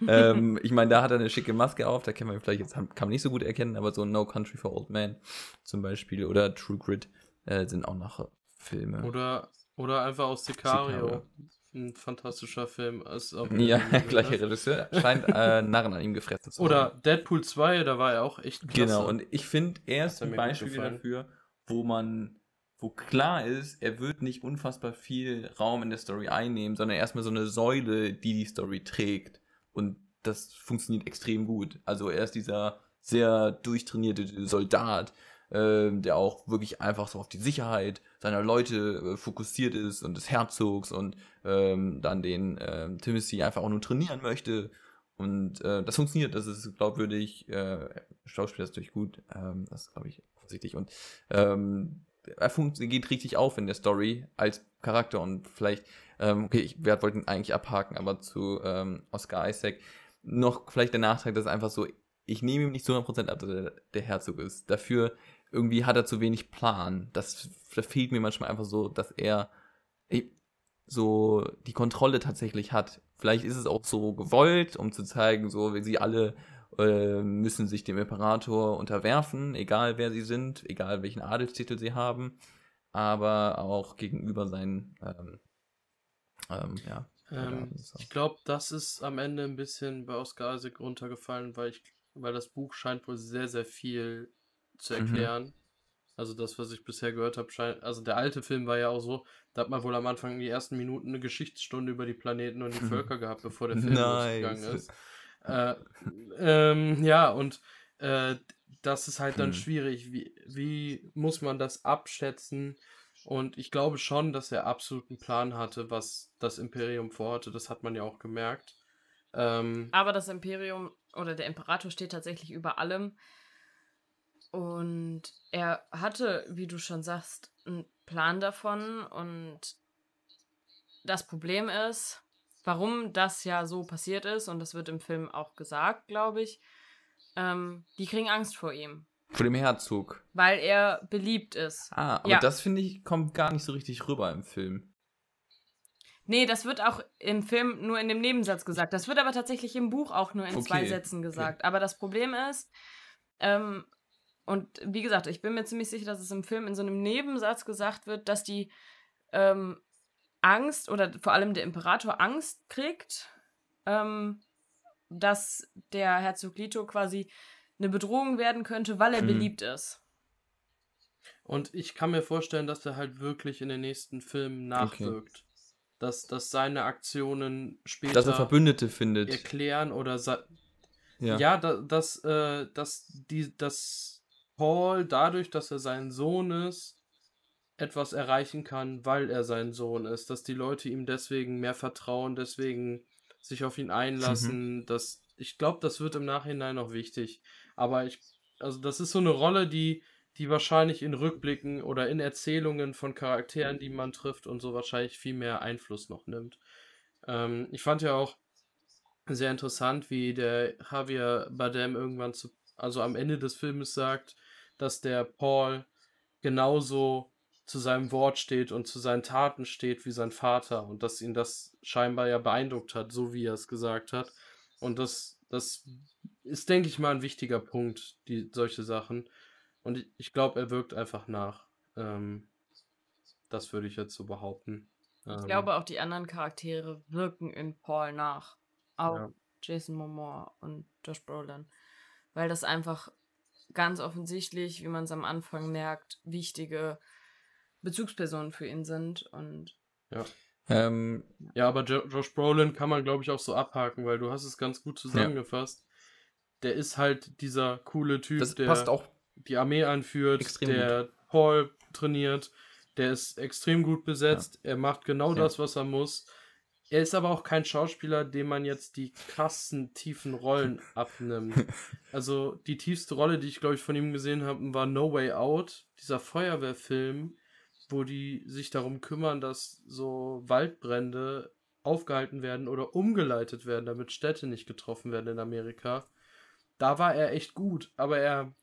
ähm, ich meine, da hat er eine schicke Maske auf, da kann man ihn vielleicht jetzt, kann man nicht so gut erkennen, aber so No Country for Old Men zum Beispiel oder True Grit äh, sind auch noch Filme. Oder, oder einfach aus Sicario. Sicario. Ein fantastischer Film. Ist auch ja, ne? gleicher Regisseur. Scheint äh, Narren an ihm gefressen zu Oder haben. Deadpool 2, da war er auch echt klasse. Genau, und ich finde, er ist ein Beispiel dafür, wo man, wo klar ist, er wird nicht unfassbar viel Raum in der Story einnehmen, sondern erstmal so eine Säule, die die Story trägt. Und das funktioniert extrem gut. Also er ist dieser sehr durchtrainierte Soldat, ähm, der auch wirklich einfach so auf die Sicherheit seiner Leute äh, fokussiert ist und des Herzogs und ähm, dann den ähm, Timothy einfach auch nur trainieren möchte. Und äh, das funktioniert, das ist glaubwürdig, äh, Schauspieler ist durch gut, ähm, das glaube ich, offensichtlich. Und ähm, er geht richtig auf in der Story als Charakter und vielleicht, ähm, okay, ich wir wollten eigentlich abhaken, aber zu ähm, Oscar Isaac noch vielleicht der Nachtrag, dass einfach so, ich nehme ihm nicht zu 100% ab, dass er der Herzog ist. Dafür irgendwie hat er zu wenig Plan. Das, da fehlt mir manchmal einfach so, dass er eh, so die Kontrolle tatsächlich hat. Vielleicht ist es auch so gewollt, um zu zeigen, so, sie alle äh, müssen sich dem Imperator unterwerfen, egal wer sie sind, egal welchen Adelstitel sie haben, aber auch gegenüber seinen, ähm, ähm, ja. Ähm, das ich glaube, das ist am Ende ein bisschen bei Oscar Isaac runtergefallen, weil ich, weil das Buch scheint wohl sehr, sehr viel zu Mhm. erklären. Also das, was ich bisher gehört habe, scheint. Also der alte Film war ja auch so, da hat man wohl am Anfang in die ersten Minuten eine Geschichtsstunde über die Planeten und die Völker gehabt, bevor der Film losgegangen ist. Äh, ähm, ja, und äh, das ist halt dann Hm. schwierig. Wie, wie muss man das abschätzen? Und ich glaube schon, dass er absolut einen Plan hatte, was das Imperium vorhatte. Das hat man ja auch gemerkt. Ähm, Aber das Imperium oder der Imperator steht tatsächlich über allem. Und er hatte, wie du schon sagst, einen Plan davon. Und das Problem ist, warum das ja so passiert ist, und das wird im Film auch gesagt, glaube ich, ähm, die kriegen Angst vor ihm, Vor dem Herzog. weil er beliebt ist. Ah, aber Ja. das finde ich, kommt gar nicht so richtig rüber im Film. Nee, das wird auch im Film nur in dem Nebensatz gesagt. Das wird aber tatsächlich im Buch auch nur in zwei Okay, Sätzen okay. gesagt. Aber das Problem ist, ähm, und wie gesagt, ich bin mir ziemlich sicher, dass es im Film in so einem Nebensatz gesagt wird, dass die ähm, Angst oder vor allem der Imperator Angst kriegt, ähm, dass der Herzog Lito quasi eine Bedrohung werden könnte, weil er Hm. beliebt ist. und ich kann mir vorstellen, dass er halt wirklich in den nächsten Filmen nachwirkt. Dass, dass seine Aktionen später Dass er Verbündete findet. erklären oder sa Ja. Ja, da, dass, äh, dass, die, dass Paul dadurch, dass er sein Sohn ist, etwas erreichen kann, weil er sein Sohn ist. Dass die Leute ihm deswegen mehr vertrauen, deswegen sich auf ihn einlassen. Das, ich glaube, das wird im Nachhinein noch wichtig. Aber ich, also das ist so eine Rolle, die, die wahrscheinlich in Rückblicken oder in Erzählungen von Charakteren, die man trifft und so wahrscheinlich viel mehr Einfluss noch nimmt. Ähm, ich fand ja auch sehr interessant, wie der Javier Bardem irgendwann zu, also am Ende des Filmes sagt, dass der Paul genauso zu seinem Wort steht und zu seinen Taten steht wie sein Vater und dass ihn das scheinbar ja beeindruckt hat, so wie er es gesagt hat. Und das, das ist, denke ich mal, ein wichtiger Punkt, die solche Sachen. Und ich, ich glaube, er wirkt einfach nach. Ähm, das würde ich jetzt so behaupten. Ähm, Ich glaube, auch die anderen Charaktere wirken in Paul nach. Auch Ja. Jason Momoa und Josh Brolin. Weil das einfach ganz offensichtlich, wie man es am Anfang merkt, wichtige Bezugspersonen für ihn sind. Und Ähm, Ja, aber jo Josh Brolin kann man, glaube ich, auch so abhaken, weil du hast es ganz gut zusammengefasst. Der ist halt dieser coole Typ, das der passt auch. die Armee anführt, der Paul trainiert, der ist extrem gut besetzt, er macht genau Ja. das, was er muss. Er ist aber auch kein Schauspieler, dem man jetzt die krassen, tiefen Rollen abnimmt. Also die tiefste Rolle, die ich, glaube ich, von ihm gesehen habe, war No Way Out, dieser Feuerwehrfilm, wo die sich darum kümmern, dass so Waldbrände aufgehalten werden oder umgeleitet werden, damit Städte nicht getroffen werden in Amerika. Da war er echt gut, aber er,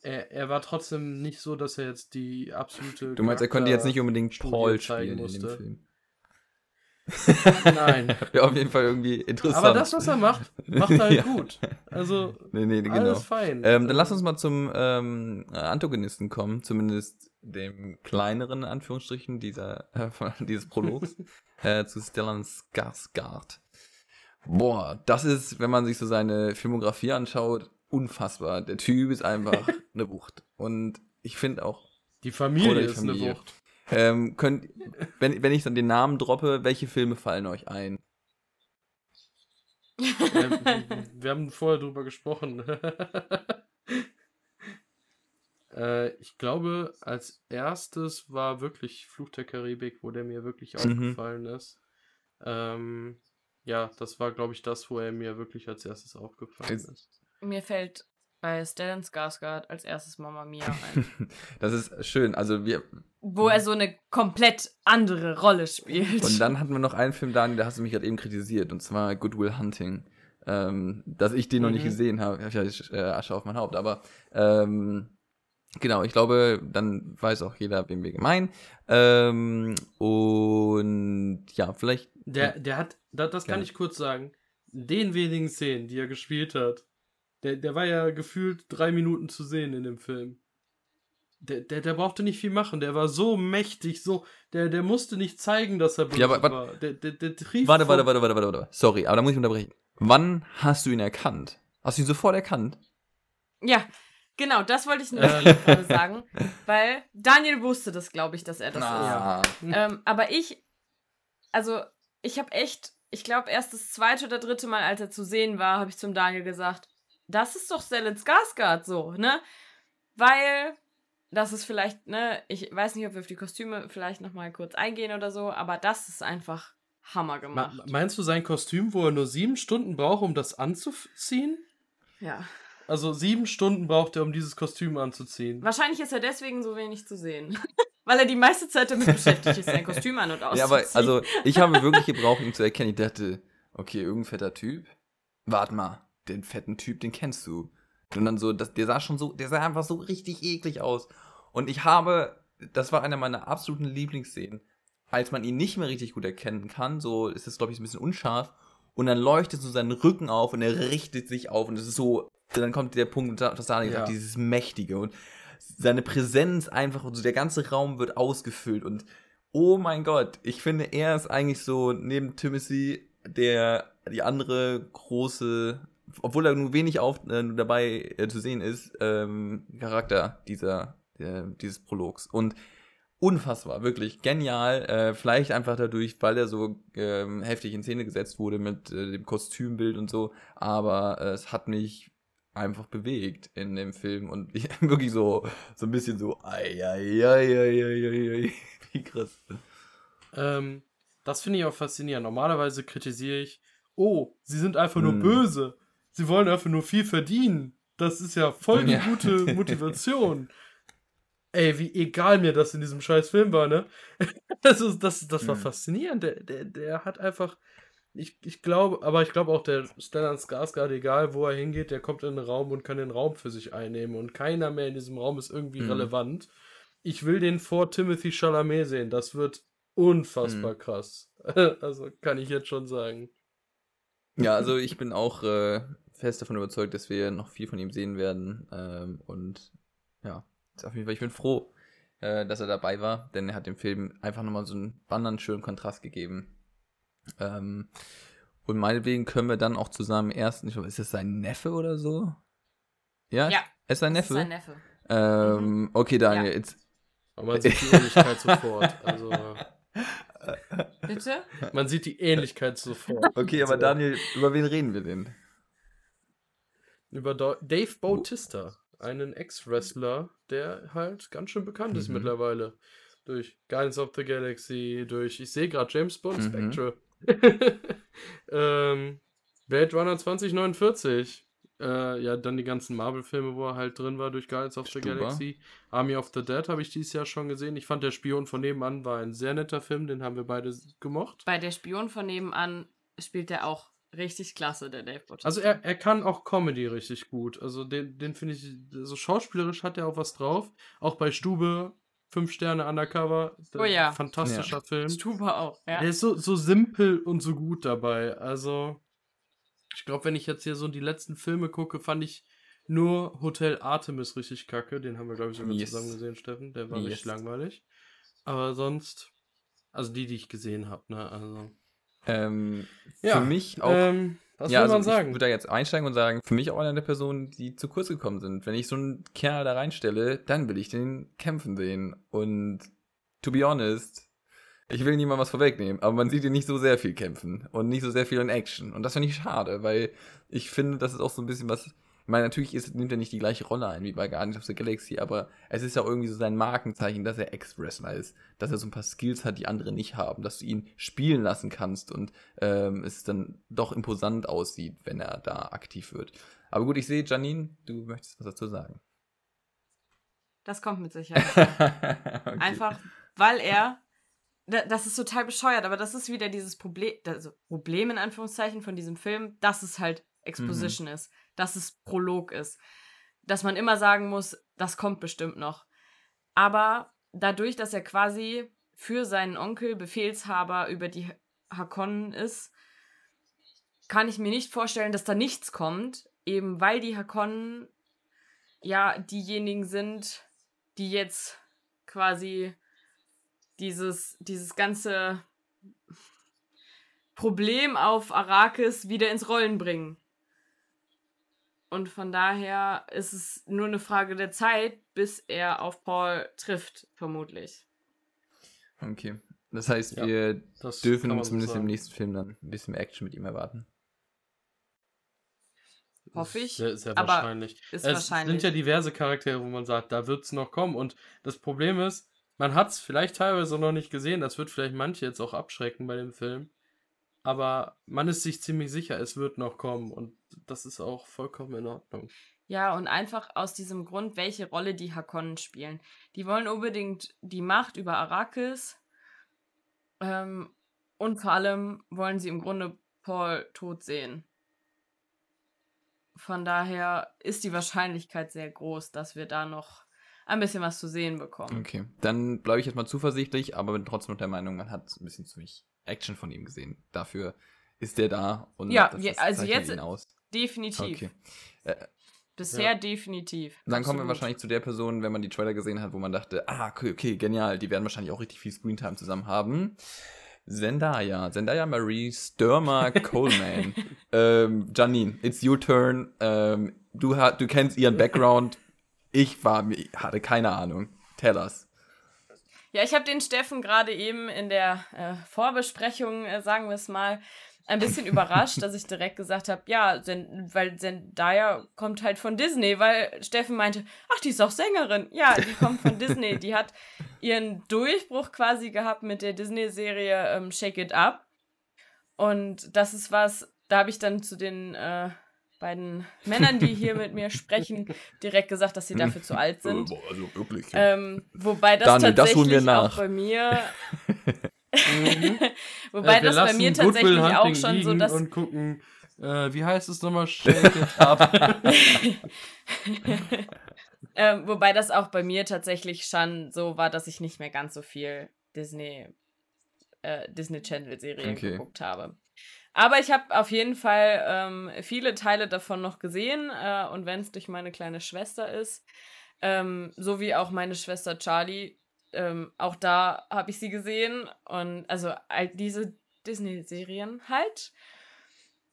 er, er war trotzdem nicht so, dass er jetzt die absolute. Du meinst, er konnte jetzt nicht unbedingt Paul spielen in dem Film? Nein. Wäre auf jeden Fall irgendwie interessant. Aber das, was er macht, macht er halt ja. gut. Also, nee, nee, genau. alles fein. Ähm, dann lass uns mal zum ähm, Antagonisten kommen, zumindest dem kleineren, Anführungsstrichen, dieser, äh, dieses Prologs, äh, zu Stellan Skarsgård. Boah, das ist, wenn man sich so seine Filmografie anschaut, unfassbar. Der Typ ist einfach eine Wucht. Und ich finde auch. Die Familie ist Familie. eine Wucht. Ähm, könnt, wenn, wenn ich dann den Namen droppe, welche Filme fallen euch ein? ähm, wir haben vorher drüber gesprochen. äh, ich glaube, als erstes war wirklich Fluch der Karibik, wo der mir wirklich mhm. aufgefallen ist. Ähm, ja, das war, glaube ich, das, wo er mir wirklich als erstes aufgefallen ist. Mir fällt bei Stellan Skarsgård als erstes Mama Mia ein. das ist schön. Also wir. Wo er so eine komplett andere Rolle spielt. Und dann hatten wir noch einen Film, Daniel, da hast du mich gerade eben kritisiert, und zwar Good Will Hunting. Ähm, dass ich den mhm. noch nicht mhm. gesehen habe. Ich habe ja äh, Asche auf mein Haupt, aber ähm, genau, ich glaube, dann weiß auch jeder, wem wir gemeinen. Ähm, und ja, vielleicht. Der, der hat, das, das kann ich kurz sagen, den wenigen Szenen, die er gespielt hat, der, der war ja gefühlt drei Minuten zu sehen in dem Film. Der, der, der brauchte nicht viel machen. Der war so mächtig, so. Der, der musste nicht zeigen, dass er böse ja, aber, war. Der, der, der trief warte, warte, warte, warte, warte, warte. Sorry, aber da muss ich unterbrechen. Wann hast du ihn erkannt? Hast du ihn sofort erkannt? Ja, genau, das wollte ich nur gerade sagen. Weil Daniel wusste das, glaube ich, dass er das ah. ist. Ähm, aber ich, also, ich habe echt, ich glaube, erst das zweite oder dritte Mal, als er zu sehen war, habe ich zum Daniel gesagt, das ist doch Stellan Skarsgård so, ne? Weil das ist vielleicht, ne, ich weiß nicht, ob wir auf die Kostüme vielleicht nochmal kurz eingehen oder so, aber das ist einfach Hammer gemacht. meinst du sein Kostüm, wo er nur sieben Stunden braucht, um das anzuziehen? Ja. Also sieben Stunden braucht er, um dieses Kostüm anzuziehen. Wahrscheinlich ist er deswegen so wenig zu sehen. Weil er die meiste Zeit damit beschäftigt ist, sein Kostüm an und auszuziehen. Ja, aber also ich habe wirklich gebraucht, ihn zu erkennen. Ich dachte, okay, irgendein fetter Typ. Warte mal, den fetten Typ, den kennst du. Und dann so, das, der sah schon so, der sah einfach so richtig eklig aus. Und ich habe, das war einer meiner absoluten Lieblingsszenen, als man ihn nicht mehr richtig gut erkennen kann, so ist es, glaube ich, ein bisschen unscharf. Und dann leuchtet so sein Rücken auf und er richtet sich auf und es ist so, dann kommt der Punkt, was da gesagt, ja. dieses Mächtige und seine Präsenz einfach und so der ganze Raum wird ausgefüllt und oh mein Gott, ich finde, er ist eigentlich so neben Timothy der die andere große obwohl er nur wenig auf, äh, dabei äh, zu sehen ist, ähm, Charakter dieser, äh, dieses Prologs. Und unfassbar, wirklich genial. Äh, vielleicht einfach dadurch, weil er so ähm, heftig in Szene gesetzt wurde mit äh, dem Kostümbild und so. Aber äh, es hat mich einfach bewegt in dem Film und ich, wirklich so, so ein bisschen so, ai, ai, ai, ai, ai, ai, wie krass. Ähm, das finde ich auch faszinierend. Normalerweise kritisiere ich, oh, sie sind einfach nur hm. böse sie wollen einfach nur viel verdienen. Das ist ja voll die ja. gute Motivation. Ey, wie egal mir das in diesem scheiß Film war, ne? Das, ist, das, das war mhm. faszinierend. Der, der, der hat einfach. Ich, ich glaube, aber ich glaube auch, der Stellan Skarsgård, egal wo er hingeht, der kommt in den Raum und kann den Raum für sich einnehmen und keiner mehr in diesem Raum ist irgendwie mhm. relevant. Ich will den vor Timothy Chalamet sehen. Das wird unfassbar mhm. krass. also kann ich jetzt schon sagen. Ja, also ich bin auch äh, fest davon überzeugt, dass wir noch viel von ihm sehen werden. Ähm, und ja, auf jeden Fall, ich bin froh, äh, dass er dabei war, denn er hat dem Film einfach nochmal so einen anderen schönen Kontrast gegeben. Ähm, und meinetwegen können wir dann auch zusammen ersten, ich glaube, ist es sein Neffe oder so? Ja, ja ist sein Neffe. Ist sein Neffe. Ähm, mhm. Okay, Daniel, ja. jetzt. Aber man sieht die Ähnlichkeit sofort. Also. Bitte? Man sieht die Ähnlichkeit sofort. Okay, aber Daniel, über wen reden wir denn? Über Dave Bautista, einen Ex-Wrestler, der halt ganz schön bekannt ist mhm. mittlerweile. Durch Guardians of the Galaxy, durch, ich sehe gerade James Bond, mhm. Spectre. ähm, Blade Runner 2049. Äh, ja, dann die ganzen Marvel-Filme, wo er halt drin war durch Guardians of the Stuber. Galaxy. Army of the Dead habe ich dieses Jahr schon gesehen. Ich fand Der Spion von nebenan war ein sehr netter Film, den haben wir beide gemocht. Bei der Spion von nebenan spielt er auch richtig klasse, der Dave Bautista. Also er, er kann auch Comedy richtig gut. Also den, den finde ich, also schauspielerisch hat er auch was drauf. Auch bei Stube, fünf Sterne Undercover. Oh ja. Fantastischer Film. Stuber auch, ja. Der ist so, so simpel und so gut dabei. Also, ich glaube, wenn ich jetzt hier so die letzten Filme gucke, fand ich nur Hotel Artemis richtig kacke. Den haben wir, glaube ich, sogar Yes. zusammen gesehen, Steffen. Der war Yes. richtig langweilig. Aber sonst, also die, die ich gesehen habe, ne? Also. Ähm, Ja, für mich auch. Ähm, was ja, will also man ich sagen? würde da jetzt einsteigen und sagen, für mich auch einer der Personen, die zu kurz gekommen sind. Wenn ich so einen Kerl da reinstelle, dann will ich den kämpfen sehen. Und to be honest, ich will niemandem was vorwegnehmen, aber man sieht ihn nicht so sehr viel kämpfen und nicht so sehr viel in Action. Und das finde ich schade, weil ich finde, das ist auch so ein bisschen was. Ich meine, natürlich ist, nimmt er nicht die gleiche Rolle ein wie bei Guardians of the Galaxy, aber es ist ja irgendwie so sein Markenzeichen, dass er Ex-Wrestler ist, dass er so ein paar Skills hat, die andere nicht haben, dass du ihn spielen lassen kannst und ähm, es dann doch imposant aussieht, wenn er da aktiv wird. Aber gut, ich sehe, Janine, du möchtest was dazu sagen. Das kommt mit Sicherheit. okay. Einfach, weil er. da- Das ist total bescheuert, aber das ist wieder dieses Problem, also Problem in Anführungszeichen von diesem Film, dass es halt Exposition ist, dass es Prolog ist. Dass man immer sagen muss, das kommt bestimmt noch. Aber dadurch, dass er quasi für seinen Onkel Befehlshaber über die Hakonnen ist, kann ich mir nicht vorstellen, dass da nichts kommt, eben weil die Hakonnen ja diejenigen sind, die jetzt quasi dieses, dieses ganze Problem auf Arrakis wieder ins Rollen bringen. Und von daher ist es nur eine Frage der Zeit, bis er auf Paul trifft, vermutlich. okay. Das heißt, Ja, wir Das dürfen zumindest im nächsten Film dann ein bisschen mehr Action mit ihm erwarten. Hoffe ich, Sehr, sehr aber wahrscheinlich. ist es wahrscheinlich. sind ja diverse Charaktere, wo man sagt, da wird es noch kommen. Und das Problem ist, man hat es vielleicht teilweise noch nicht gesehen. Das wird vielleicht manche jetzt auch abschrecken bei dem Film. Aber man ist sich ziemlich sicher, es wird noch kommen. Und das ist auch vollkommen in Ordnung. Ja, und einfach aus diesem Grund, welche Rolle die Hakonnen spielen. Die wollen unbedingt die Macht über Arrakis. Ähm, und vor allem wollen sie im Grunde Paul tot sehen. Von daher ist die Wahrscheinlichkeit sehr groß, dass wir da noch ein bisschen was zu sehen bekommen. Okay. Dann bleibe ich jetzt mal zuversichtlich, aber bin trotzdem noch der Meinung, man hat ein bisschen zu wenig Action von ihm gesehen. Dafür ist der da und Ja, das, das also jetzt- ihn aus. Definitiv. Okay. Bisher Ja. definitiv. Dann kommen wir Absolut. wahrscheinlich zu der Person, wenn man die Trailer gesehen hat, wo man dachte, ah, okay, okay, genial, die werden wahrscheinlich auch richtig viel Screentime zusammen haben. Zendaya, Zendaya Marie Sturmer Coleman. ähm, Janine, it's your turn. Ähm, du, du kennst ihren Background. Ich war, hatte keine Ahnung. Tell us. Ja, ich habe den Steffen gerade eben in der äh, Vorbesprechung, äh, sagen wir es mal, ein bisschen überrascht, dass ich direkt gesagt habe, ja, Zen weil Zendaya kommt halt von Disney, weil Steffen meinte, ach, die ist auch Sängerin. Ja, die kommt von Disney. Die hat ihren Durchbruch quasi gehabt mit der Disney-Serie ähm, Shake It Up. Und das ist was, da habe ich dann zu den äh, beiden Männern, die hier mit mir sprechen, direkt gesagt, dass sie dafür zu alt sind. also wirklich. Ähm, wobei das Daniel, das tatsächlich holen wir nach. auch bei mir. Wobei Äh, das bei mir tatsächlich auch schon so, dass. Und gucken, äh, wie heißt es nochmal? Shake it up. ähm, wobei das auch bei mir tatsächlich schon so war, dass ich nicht mehr ganz so viel Disney, äh, Disney Channel Serien Okay. geguckt habe. Aber ich habe auf jeden Fall ähm, viele Teile davon noch gesehen äh, und wenn es durch meine kleine Schwester ist, ähm, so wie auch meine Schwester Charlie, ähm, auch da habe ich sie gesehen und also all diese Disney-Serien halt.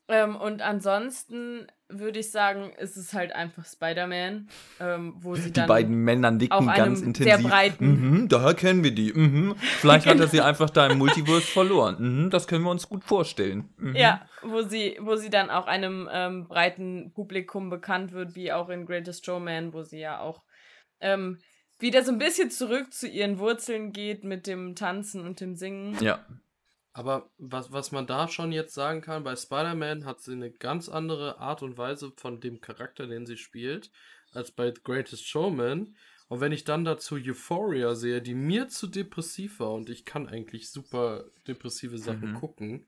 Ähm, und ansonsten würde ich sagen, ist es halt einfach Spider-Man, ähm, wo sie Die dann beiden Männer nicken auf einem ganz intensiv. sehr breiten- Mhm, daher kennen wir die. Mhm. Vielleicht hat er sie einfach da im Multiverse verloren. Mhm, das können wir uns gut vorstellen. Mhm. Ja, wo sie, wo sie dann auch einem ähm, breiten Publikum bekannt wird, wie auch in Greatest Showman, wo sie ja auch ähm, wieder so ein bisschen zurück zu ihren Wurzeln geht mit dem Tanzen und dem Singen. Ja. Aber was, was man da schon jetzt sagen kann, bei Spider-Man hat sie eine ganz andere Art und Weise von dem Charakter, den sie spielt, als bei The Greatest Showman. Und wenn ich dann dazu Euphoria sehe, die mir zu depressiv war und ich kann eigentlich super depressive Sachen Mhm. gucken,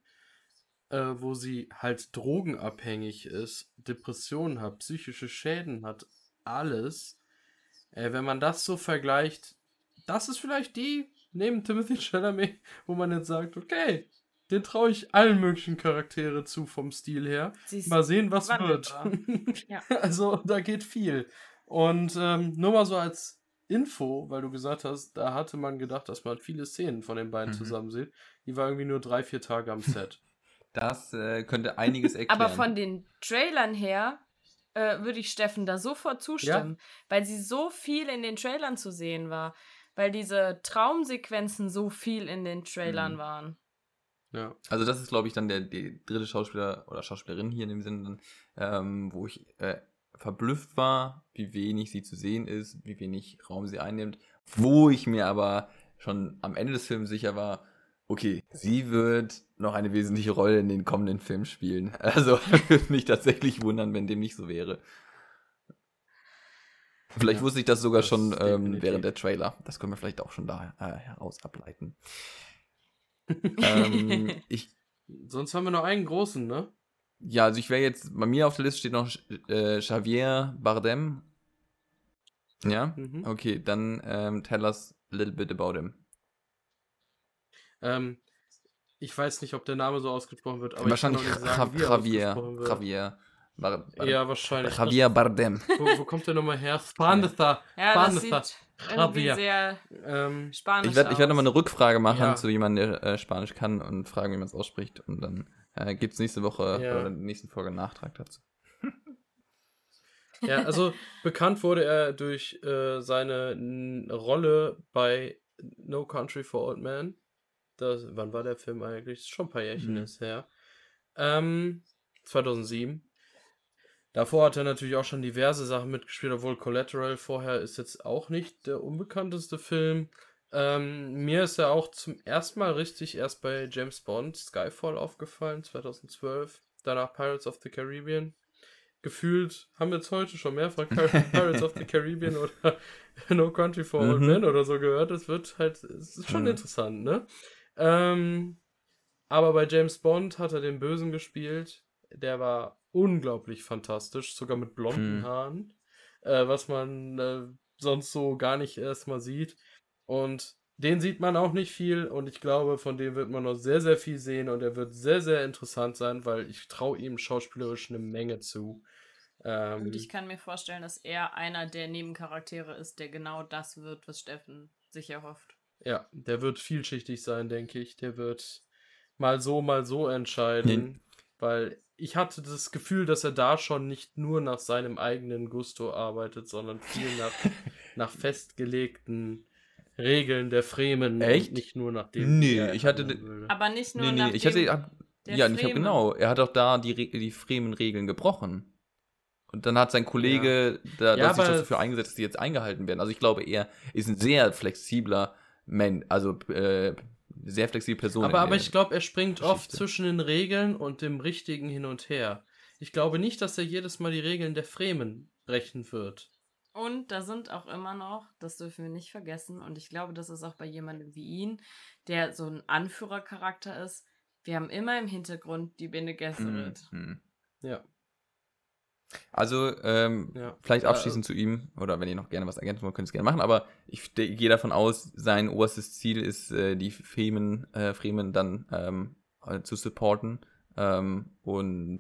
äh, wo sie halt drogenabhängig ist, Depressionen hat, psychische Schäden hat, alles. Äh, wenn man das so vergleicht, das ist vielleicht die, neben Timothy Chalamet, wo man jetzt sagt, okay, den traue ich allen möglichen Charaktere zu vom Stil her. Sie ist Mal sehen, was wird. Ja. Also da geht viel. Und ähm, nur mal so als Info, weil du gesagt hast, da hatte man gedacht, dass man viele Szenen von den beiden Mhm. zusammen sieht. Die war irgendwie nur drei, vier Tage am Set. Das äh, könnte einiges erklären. Aber von den Trailern her äh, würde ich Steffen da sofort zustimmen, weil sie so viel in den Trailern zu sehen war, weil diese Traumsequenzen so viel in den Trailern Mhm. waren. ja. Also das ist, glaube ich, dann der die dritte Schauspieler oder Schauspielerin hier in dem Sinne, dann, ähm, wo ich äh, verblüfft war, wie wenig sie zu sehen ist, wie wenig Raum sie einnimmt, wo ich mir aber schon am Ende des Films sicher war, okay, sie wird noch eine wesentliche Rolle in den kommenden Film spielen. Also würde mich tatsächlich wundern, wenn dem nicht so wäre. Vielleicht Ja, wusste ich das sogar das schon ähm, während der Trailer. Das können wir vielleicht auch schon da äh, heraus ableiten. ähm, ich Sonst haben wir noch einen großen, ne? Ja, also ich wäre jetzt, bei mir auf der Liste steht noch äh, Javier Bardem. Ja? Mhm. Okay, dann ähm, tell us a little bit about him. Ähm, ich weiß nicht, ob der Name so ausgesprochen wird, aber Wahrscheinlich ich kann auch nicht sagen, wie er Javier. Javier. Bar Bar Ja, wahrscheinlich. Javier Bardem. Wo, wo kommt der nochmal her? Spanetha. Ja, das sieht irgendwie Javier. sehr Ähm, spanisch Ich werde ich werd nochmal eine Rückfrage machen Ja. zu jemandem, der äh, Spanisch kann und fragen, wie man es ausspricht. Und dann äh, gibt es nächste Woche Ja. oder in der nächsten Folge einen Nachtrag dazu. Ja, also bekannt wurde er durch äh, seine n, Rolle bei No Country for Old Men. Das, wann war der Film eigentlich? Ist schon ein paar Jährchen Mhm. ist her. Ähm, 2007. Davor hat er natürlich auch schon diverse Sachen mitgespielt, obwohl Collateral vorher ist jetzt auch nicht der unbekannteste Film. Ähm, mir ist er auch zum ersten Mal richtig erst bei James Bond Skyfall aufgefallen, 2012. Danach Pirates of the Caribbean gefühlt haben wir jetzt heute schon mehrfach Pirates of the Caribbean oder No Country for Old Mhm. Men oder so gehört. Es wird halt, es ist schon Mhm. interessant, ne? Ähm, aber bei James Bond hat er den Bösen gespielt. Der war unglaublich fantastisch, sogar mit blonden Mhm. Haaren, äh, was man äh, sonst so gar nicht erstmal sieht. Und den sieht man auch nicht viel und ich glaube, von dem wird man noch sehr, sehr viel sehen und er wird sehr, sehr interessant sein, weil ich traue ihm schauspielerisch eine Menge zu. Ähm, Und ich kann mir vorstellen, dass er einer der Nebencharaktere ist, der genau das wird, was Steffen sich erhofft. ja, der wird vielschichtig sein, denke ich. Der wird mal so, mal so entscheiden, weil ich hatte das Gefühl, dass er da schon nicht nur nach seinem eigenen Gusto arbeitet, sondern viel nach, nach festgelegten Regeln der Fremen Echt? und nicht nur nach dem. Nee, ich hatte würde. Aber nicht nur Nee, nach nee, ich dem, hatte. Der ja, ich hab, Fremen. genau. Er hat auch da die, Re- die Fremen-Regeln gebrochen. Und dann hat sein Kollege da, Ja, da sich das dafür eingesetzt, dass die jetzt eingehalten werden. Also ich glaube, er ist ein sehr flexibler Mensch, also äh, sehr flexible Person. Aber, aber ich glaube, er springt oft Geschichte. zwischen den Regeln und dem Richtigen hin und her. Ich glaube nicht, dass er jedes Mal die Regeln der Fremen brechen wird. Und da sind auch immer noch, das dürfen wir nicht vergessen, und ich glaube, das ist auch bei jemandem wie ihn, der so ein Anführercharakter ist. Wir haben immer im Hintergrund die Bene Gesserit. Mhm. Ja. Also, ähm, Ja. vielleicht Äh, abschließend zu ihm, oder wenn ihr noch gerne was ergänzen wollt, könnt ihr es gerne machen, aber ich gehe davon aus, sein oberstes Ziel ist, äh, die Fremen, äh, Fremen dann ähm, äh, zu supporten. Ähm, und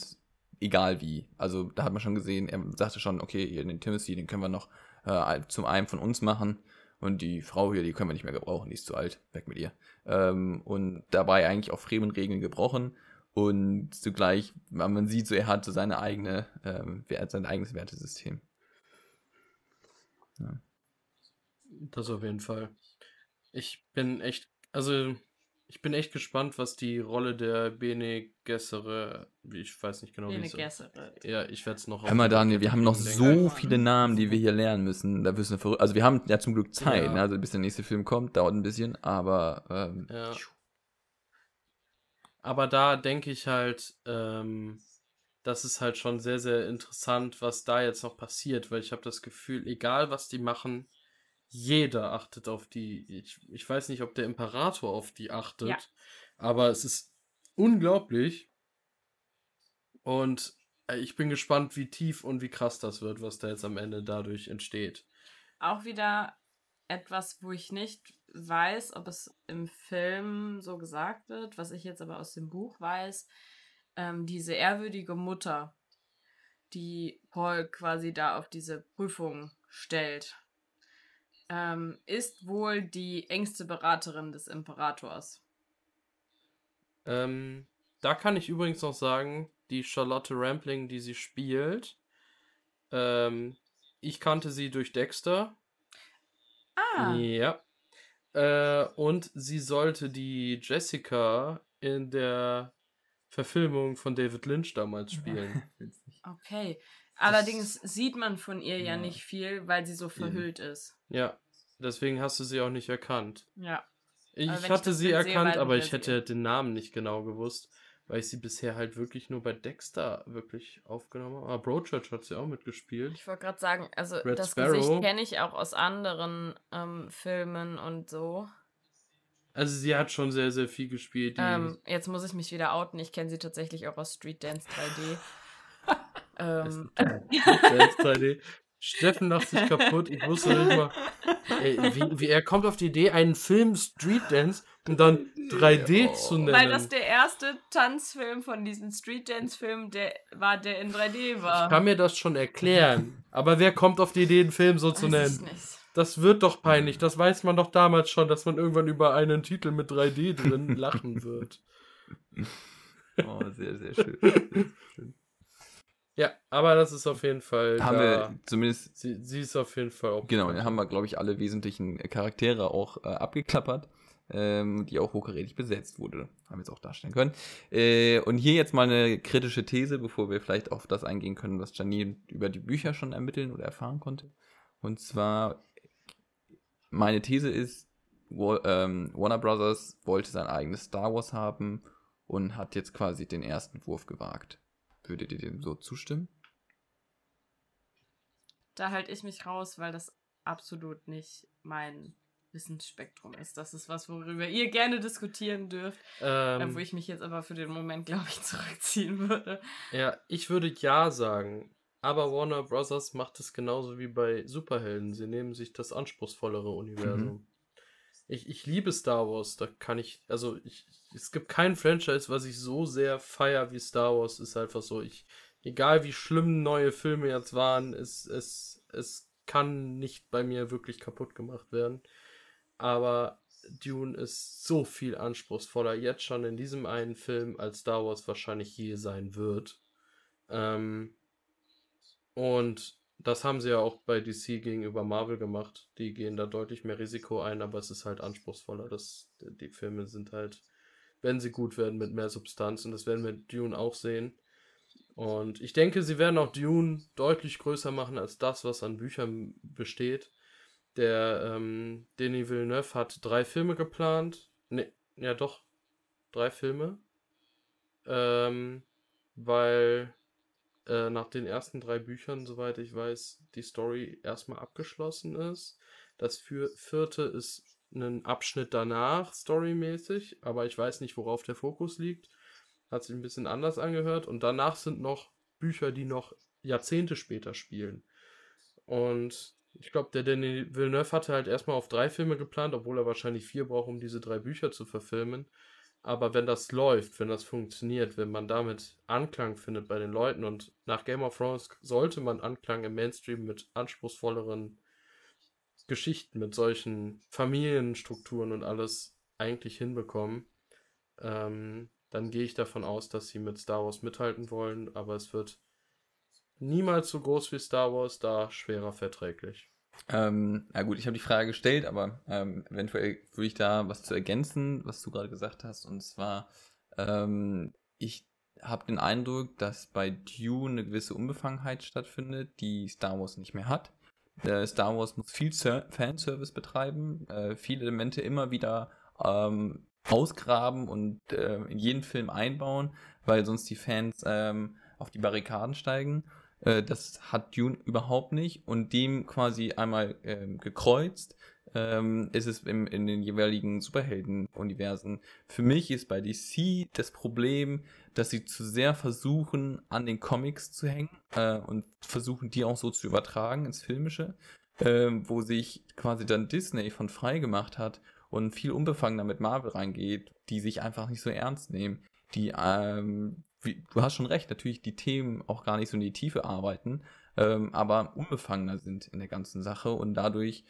egal wie. Also da hat man schon gesehen, er sagte schon, okay, hier den Timothy, den können wir noch äh, zum einen von uns machen. Und die Frau hier, die können wir nicht mehr gebrauchen, die ist zu alt, weg mit ihr. Ähm, und dabei eigentlich auch Fremen-Regeln gebrochen. Und zugleich, man man sieht so, er hat so seine eigene, ähm, sein eigenes Wertesystem. Das auf jeden Fall. Ich bin echt, also ich bin echt gespannt, was die Rolle der Bene Gesserit, ich weiß nicht genau, wie Bene es Gesserit. Ja, ich werde es noch. Hör mal, Daniel, wir haben noch so viele Namen, die wir hier lernen müssen. Da du verrückt. Also wir haben ja zum Glück Zeit, Ja. ne? also bis der nächste Film kommt, dauert ein bisschen, aber ähm, Ja. Aber da denke ich halt, ähm, das ist halt schon sehr, sehr interessant, was da jetzt noch passiert, weil ich habe das Gefühl, egal was die machen, jeder achtet auf die. Ich, ich weiß nicht, ob der Imperator auf die achtet, Ja. aber es ist unglaublich. Und äh, ich bin gespannt, wie tief und wie krass das wird, was da jetzt am Ende dadurch entsteht. Auch wieder etwas, wo ich nicht weiß, ob es im Film so gesagt wird, was ich jetzt aber aus dem Buch weiß. Ähm, diese ehrwürdige Mutter, die Paul quasi da auf diese Prüfung stellt, ähm, ist wohl die engste Beraterin des Imperators. Ähm, da kann ich übrigens noch sagen, die Charlotte Rampling, die sie spielt, ähm, ich kannte sie durch Dexter. Ah, Ja. Äh, und sie sollte die Jessica in der Verfilmung von David Lynch damals spielen. Okay. Allerdings sieht man von ihr ja Ja. nicht viel, weil sie so verhüllt ist. ja, deswegen hast du sie auch nicht erkannt. Ja. Ich ich hatte das sie sehe, erkannt, weiß aber ich, ich hätte den Namen nicht genau gewusst, weil ich sie bisher halt wirklich nur bei Dexter wirklich aufgenommen habe. Aber Broadchurch hat sie auch mitgespielt. Ich wollte gerade sagen, also Red das Sparrow. Gesicht kenne ich auch aus anderen ähm, Filmen und so. Also sie hat schon sehr, sehr viel gespielt. Ähm, jetzt muss ich mich wieder outen. Ich kenne sie tatsächlich auch aus Street Dance 3D. ähm, Dance 3D. Steffen lacht sich kaputt. Ich wusste nicht mal. Ey, wie, wie, er kommt auf die Idee, einen Film Street Dance und dann 3D Oh. zu nennen. weil das der erste Tanzfilm von diesen Street Dance Filmen der war, der in 3D war. ich kann mir das schon erklären. Aber wer kommt auf die Idee, einen Film so zu nennen? nicht. Das wird doch peinlich. Das weiß man doch damals schon, dass man irgendwann über einen Titel mit 3D drin lachen wird. Oh, sehr, sehr schön. Ja, aber das ist auf jeden Fall. haben da. wir zumindest, Sie, sie ist auf jeden Fall auch. genau, dann haben wir, glaube ich, alle wesentlichen Charaktere auch äh, abgeklappert, ähm, die auch hochkarätig besetzt wurde. Haben wir jetzt auch darstellen können. Äh, und hier jetzt mal eine kritische These, bevor wir vielleicht auf das eingehen können, was Janine über die Bücher schon ermitteln oder erfahren konnte. Und zwar, meine These ist, ähm, Warner Brothers wollte sein eigenes Star Wars haben und hat jetzt quasi den ersten Wurf gewagt. Würdet ihr dem so zustimmen? Da halte ich mich raus, weil das absolut nicht mein Wissensspektrum ist. Das ist was, worüber ihr gerne diskutieren dürft. äh, Ähm, wo ich mich jetzt aber für den Moment, glaube ich, zurückziehen würde. Ja, ich würde ja sagen. Aber Warner Brothers macht es genauso wie bei Superhelden. Sie nehmen sich das anspruchsvollere Universum. Ich, ich liebe Star Wars. Da kann ich, also ich, es gibt kein Franchise, was ich so sehr feier wie Star Wars. Ist einfach so. Ich, egal wie schlimm neue Filme jetzt waren, es, es, es kann nicht bei mir wirklich kaputt gemacht werden. Aber Dune ist so viel anspruchsvoller jetzt schon in diesem einen Film, als Star Wars wahrscheinlich je sein wird. Ähm, und das haben sie ja auch bei DC gegenüber Marvel gemacht. Die gehen da deutlich mehr Risiko ein, aber es ist halt anspruchsvoller. Das, die Filme sind halt, wenn sie gut werden, mit mehr Substanz. Und das werden wir Dune auch sehen. Und ich denke, sie werden auch Dune deutlich größer machen als das, was an Büchern besteht. Der ähm, Denis Villeneuve hat drei Filme geplant. Ne, ja doch, drei Filme. Ähm, weil äh, nach den ersten drei Büchern, soweit ich weiß, die Story erstmal abgeschlossen ist. Das vierte ist ein Abschnitt danach, storymäßig, aber ich weiß nicht, worauf der Fokus liegt. Hat sich ein bisschen anders angehört. Und danach sind noch Bücher, die noch Jahrzehnte später spielen. Und ich glaube, der Denis Villeneuve hatte halt erstmal auf drei Filme geplant, obwohl er wahrscheinlich vier braucht, um diese drei Bücher zu verfilmen. Aber wenn das läuft, wenn das funktioniert, wenn man damit Anklang findet bei den Leuten und nach Game of Thrones sollte man Anklang im Mainstream mit anspruchsvolleren Geschichten, mit solchen Familienstrukturen und alles eigentlich hinbekommen, ähm, dann gehe ich davon aus, dass sie mit Star Wars mithalten wollen, aber es wird niemals so groß wie Star Wars, da schwerer verträglich. Ähm, na gut, ich habe die Frage gestellt, aber ähm, eventuell würde ich da was zu ergänzen, was du gerade gesagt hast. Und zwar, ähm, ich habe den Eindruck, dass bei Dune eine gewisse Unbefangenheit stattfindet, die Star Wars nicht mehr hat. Äh, Star Wars muss viel Ser Fanservice betreiben, äh, viele Elemente immer wieder ähm, ausgraben und äh, in jeden Film einbauen, weil sonst die Fans ähm, auf die Barrikaden steigen. Äh, das hat Dune überhaupt nicht und dem quasi einmal ähm, gekreuzt ähm, ist es im, in den jeweiligen Superhelden-Universen. Für mich ist bei DC das Problem, dass sie zu sehr versuchen, an den Comics zu hängen äh, und versuchen, die auch so zu übertragen ins Filmische, äh, wo sich quasi dann Disney von frei gemacht hat und viel unbefangener mit Marvel reingeht, die sich einfach nicht so ernst nehmen, die, ähm, wie, du hast schon recht, natürlich die Themen auch gar nicht so in die Tiefe arbeiten, ähm, aber unbefangener sind in der ganzen Sache und dadurch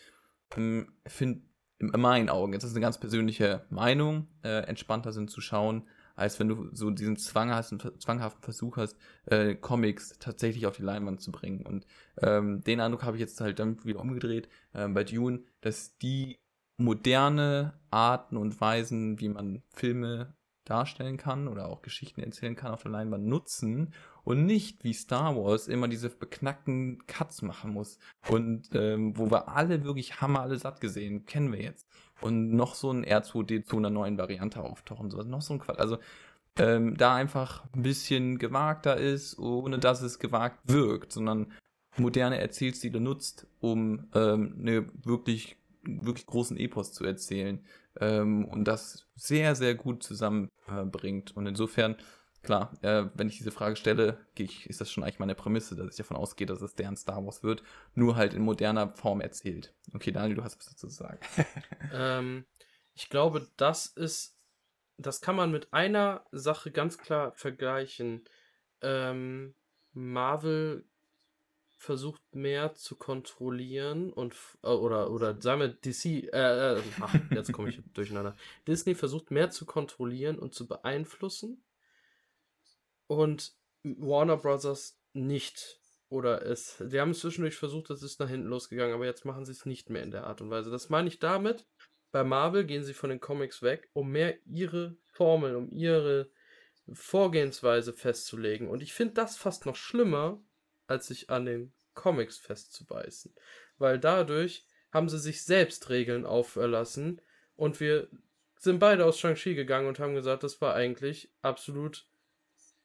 ähm, finde in meinen Augen, jetzt ist eine ganz persönliche Meinung, äh, entspannter sind zu schauen, als wenn du so diesen zwanghaften, zwanghaften Versuch hast, äh, Comics tatsächlich auf die Leinwand zu bringen. Und ähm, den Eindruck habe ich jetzt halt dann wieder umgedreht äh, bei Dune, dass die moderne Arten und Weisen, wie man Filme darstellen kann oder auch Geschichten erzählen kann auf der Leinwand nutzen und nicht wie Star Wars immer diese beknackten Cuts machen muss und ähm, wo wir alle wirklich Hammer alle satt gesehen, kennen wir jetzt und noch so ein R2D zu einer neuen Variante auftauchen, so noch so ein Quatsch. Also ähm, da einfach ein bisschen gewagter ist, ohne dass es gewagt wirkt, sondern moderne Erzählstile nutzt, um ähm, eine wirklich wirklich großen Epos zu erzählen ähm, und das sehr, sehr gut zusammenbringt. Äh, und insofern, klar, äh, wenn ich diese Frage stelle, ich, ist das schon eigentlich meine Prämisse, dass ich davon ausgehe, dass es deren Star Wars wird, nur halt in moderner Form erzählt. Okay, Daniel, du hast was dazu zu sagen. ähm, ich glaube, das ist, das kann man mit einer Sache ganz klar vergleichen. Ähm, Marvel versucht mehr zu kontrollieren und äh, oder oder sagen wir DC äh, äh ach, jetzt komme ich durcheinander. Disney versucht mehr zu kontrollieren und zu beeinflussen und Warner Brothers nicht oder es die haben es zwischendurch versucht, das ist nach hinten losgegangen, aber jetzt machen sie es nicht mehr in der Art und Weise. Das meine ich damit, bei Marvel gehen sie von den Comics weg, um mehr ihre Formel, um ihre Vorgehensweise festzulegen und ich finde das fast noch schlimmer als sich an den Comics festzubeißen. Weil dadurch haben sie sich selbst Regeln auferlassen und wir sind beide aus Shang-Chi gegangen und haben gesagt, das war eigentlich absolut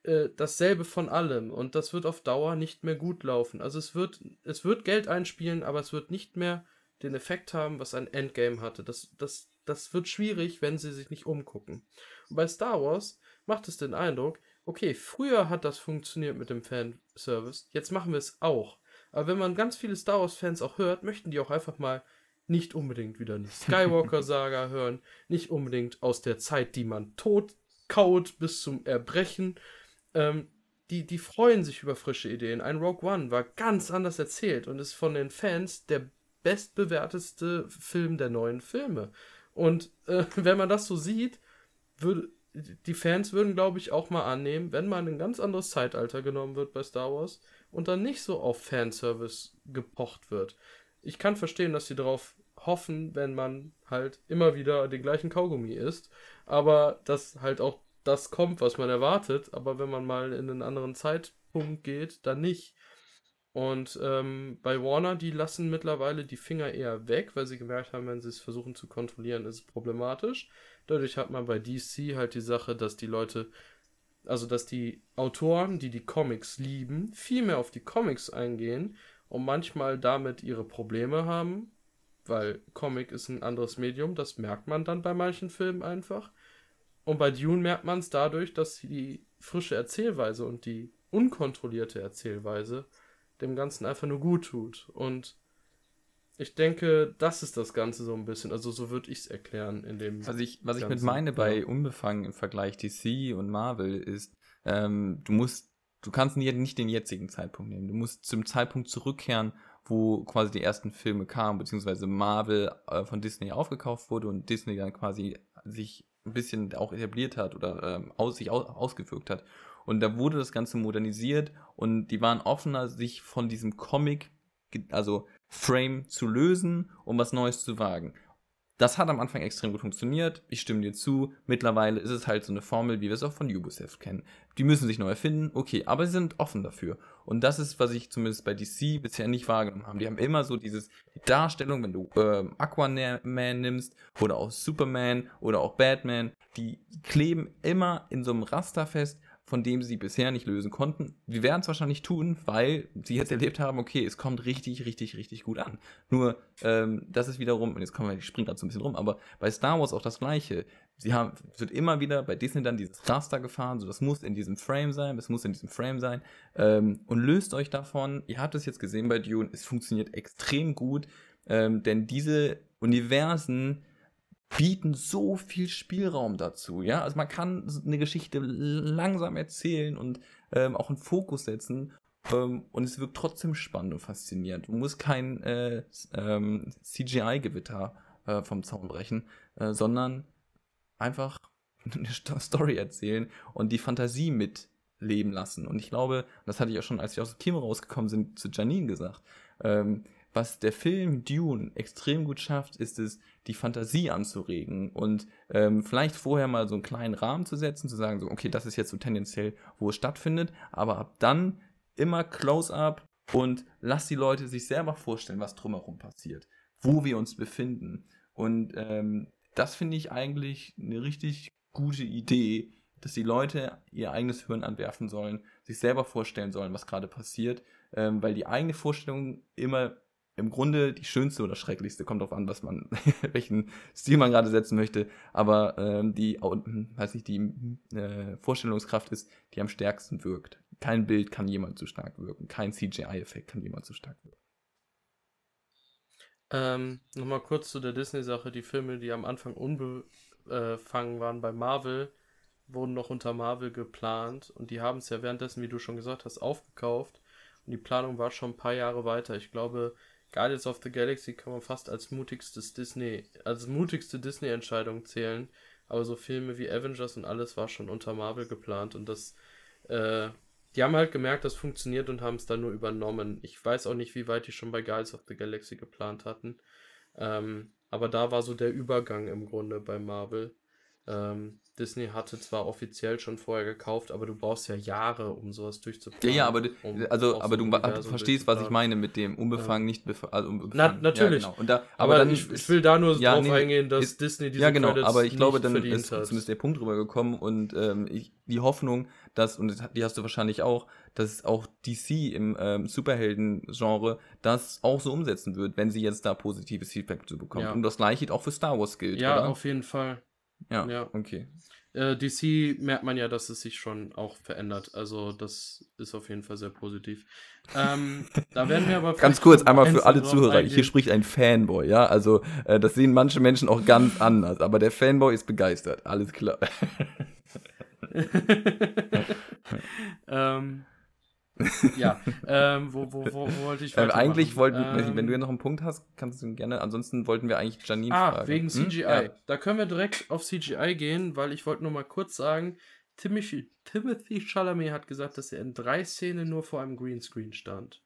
äh, dasselbe von allem und das wird auf Dauer nicht mehr gut laufen. Also es wird, es wird Geld einspielen, aber es wird nicht mehr den Effekt haben, was ein Endgame hatte. Das, das, das wird schwierig, wenn sie sich nicht umgucken. Und bei Star Wars macht es den Eindruck, okay, früher hat das funktioniert mit dem Fanservice, jetzt machen wir es auch. Aber wenn man ganz viele Star Wars-Fans auch hört, möchten die auch einfach mal nicht unbedingt wieder die Skywalker-Saga hören, nicht unbedingt aus der Zeit, die man tot kaut bis zum Erbrechen. Ähm, die, die freuen sich über frische Ideen. Ein Rogue One war ganz anders erzählt und ist von den Fans der bestbewerteste Film der neuen Filme. Und äh, wenn man das so sieht, würde, die Fans würden, glaube ich, auch mal annehmen, wenn mal ein ganz anderes Zeitalter genommen wird bei Star Wars und dann nicht so auf Fanservice gepocht wird. Ich kann verstehen, dass sie darauf hoffen, wenn man halt immer wieder den gleichen Kaugummi isst, aber dass halt auch das kommt, was man erwartet, aber wenn man mal in einen anderen Zeitpunkt geht, dann nicht. Und ähm, bei Warner, die lassen mittlerweile die Finger eher weg, weil sie gemerkt haben, wenn sie es versuchen zu kontrollieren, ist es problematisch. Dadurch hat man bei DC halt die Sache, dass die Leute, also dass die Autoren, die die Comics lieben, viel mehr auf die Comics eingehen und manchmal damit ihre Probleme haben, weil Comic ist ein anderes Medium, das merkt man dann bei manchen Filmen einfach. Und bei Dune merkt man es dadurch, dass die frische Erzählweise und die unkontrollierte Erzählweise dem Ganzen einfach nur gut tut. Und ich denke, das ist das Ganze so ein bisschen. Also so würde ich es erklären in dem. Was ich, was ich mit meine bei ja. Unbefangen im Vergleich DC und Marvel ist, ähm, du musst, du kannst nicht den jetzigen Zeitpunkt nehmen. Du musst zum Zeitpunkt zurückkehren, wo quasi die ersten Filme kamen, beziehungsweise Marvel äh, von Disney aufgekauft wurde und Disney dann quasi sich ein bisschen auch etabliert hat oder ähm, aus, sich aus, ausgewirkt hat. Und da wurde das Ganze modernisiert und die waren offener, sich von diesem Comic, also Frame zu lösen, um was Neues zu wagen. Das hat am Anfang extrem gut funktioniert. Ich stimme dir zu. Mittlerweile ist es halt so eine Formel, wie wir es auch von Ubisoft kennen. Die müssen sich neu erfinden, okay, aber sie sind offen dafür. Und das ist, was ich zumindest bei DC bisher nicht wahrgenommen habe. Die haben immer so dieses, die Darstellung, wenn du äh, Aquaman nimmst oder auch Superman oder auch Batman, die kleben immer in so einem Raster fest, von dem sie bisher nicht lösen konnten. Wir werden es wahrscheinlich tun, weil sie jetzt erlebt haben, okay, es kommt richtig, richtig, richtig gut an. Nur, ähm, das ist wiederum, und jetzt kommen wir, ich springe gerade so ein bisschen rum, aber bei Star Wars auch das Gleiche. Sie haben, wird immer wieder bei Disney dann dieses Raster gefahren, so das muss in diesem Frame sein, es muss in diesem Frame sein. Ähm, und löst euch davon, ihr habt es jetzt gesehen bei Dune, es funktioniert extrem gut, ähm, denn diese Universen, bieten so viel Spielraum dazu, ja. Also man kann eine Geschichte langsam erzählen und ähm, auch einen Fokus setzen ähm, und es wirkt trotzdem spannend und faszinierend. Du musst kein äh, ähm, CGI-Gewitter äh, vom Zaun brechen, äh, sondern einfach eine Story erzählen und die Fantasie mitleben lassen. Und ich glaube, das hatte ich auch schon, als wir aus dem Team rausgekommen sind, zu Janine gesagt. Ähm, was der Film Dune extrem gut schafft, ist es, die Fantasie anzuregen und ähm, vielleicht vorher mal so einen kleinen Rahmen zu setzen, zu sagen, so, okay, das ist jetzt so tendenziell, wo es stattfindet, aber ab dann immer Close-up und lass die Leute sich selber vorstellen, was drumherum passiert, wo wir uns befinden. Und ähm, das finde ich eigentlich eine richtig gute Idee, dass die Leute ihr eigenes Hirn anwerfen sollen, sich selber vorstellen sollen, was gerade passiert, ähm, weil die eigene Vorstellung immer im Grunde die schönste oder schrecklichste, kommt drauf an, was man, welchen Stil man gerade setzen möchte, aber ähm, die, weiß nicht, die äh, Vorstellungskraft ist, die am stärksten wirkt. Kein Bild kann jemand zu stark wirken, kein CGI-Effekt kann jemand zu stark wirken. Ähm, Nochmal kurz zu der Disney-Sache. Die Filme, die am Anfang unbefangen waren bei Marvel, wurden noch unter Marvel geplant und die haben es ja währenddessen, wie du schon gesagt hast, aufgekauft. Und die Planung war schon ein paar Jahre weiter. Ich glaube, Guardians of the Galaxy kann man fast als mutigstes Disney, als mutigste Disney-Entscheidung zählen. Aber so Filme wie Avengers und alles war schon unter Marvel geplant und das, äh, die haben halt gemerkt, das funktioniert und haben es dann nur übernommen. Ich weiß auch nicht, wie weit die schon bei Guardians of the Galaxy geplant hatten. Ähm, aber da war so der Übergang im Grunde bei Marvel. Ähm, Disney hatte zwar offiziell schon vorher gekauft, aber du brauchst ja Jahre, um sowas durchzuplanen. Ja, ja, aber, um also, aber so du, du verstehst, was ich meine mit dem unbefangen, ja. nicht befangen. Also unbefangen. Na, natürlich. Ja, genau. da, aber, aber dann, ich, ich, will da nur ja, drauf nee, eingehen, dass ist, Disney diese Ja, genau, Credits aber ich glaube, dann ist hat. zumindest der Punkt drüber gekommen und ähm, ich, die Hoffnung, dass, und die hast du wahrscheinlich auch, dass auch DC im ähm, Superhelden-Genre das auch so umsetzen wird, wenn sie jetzt da positives Feedback zu bekommen. Und das gleiche auch für Star Wars gilt. Ja, oder? auf jeden Fall. Ja, ja. okay. Äh, DC merkt man ja, dass es sich schon auch verändert. Also das ist auf jeden Fall sehr positiv. Ähm, da werden wir aber ganz kurz einmal für alle Zuhörer. Eingehen. Hier spricht ein Fanboy, ja. Also äh, das sehen manche Menschen auch ganz anders, aber der Fanboy ist begeistert. Alles klar. ähm, ja, ähm, wo, wo, wo, wo, wollte ich äh, Eigentlich wollten, ähm, wenn du ja noch einen Punkt hast, kannst du gerne, ansonsten wollten wir eigentlich Janine ah, fragen. wegen CGI. Hm? Ja. Da können wir direkt auf CGI gehen, weil ich wollte nur mal kurz sagen, Timothy, Timothy Chalamet hat gesagt, dass er in drei Szenen nur vor einem Greenscreen stand.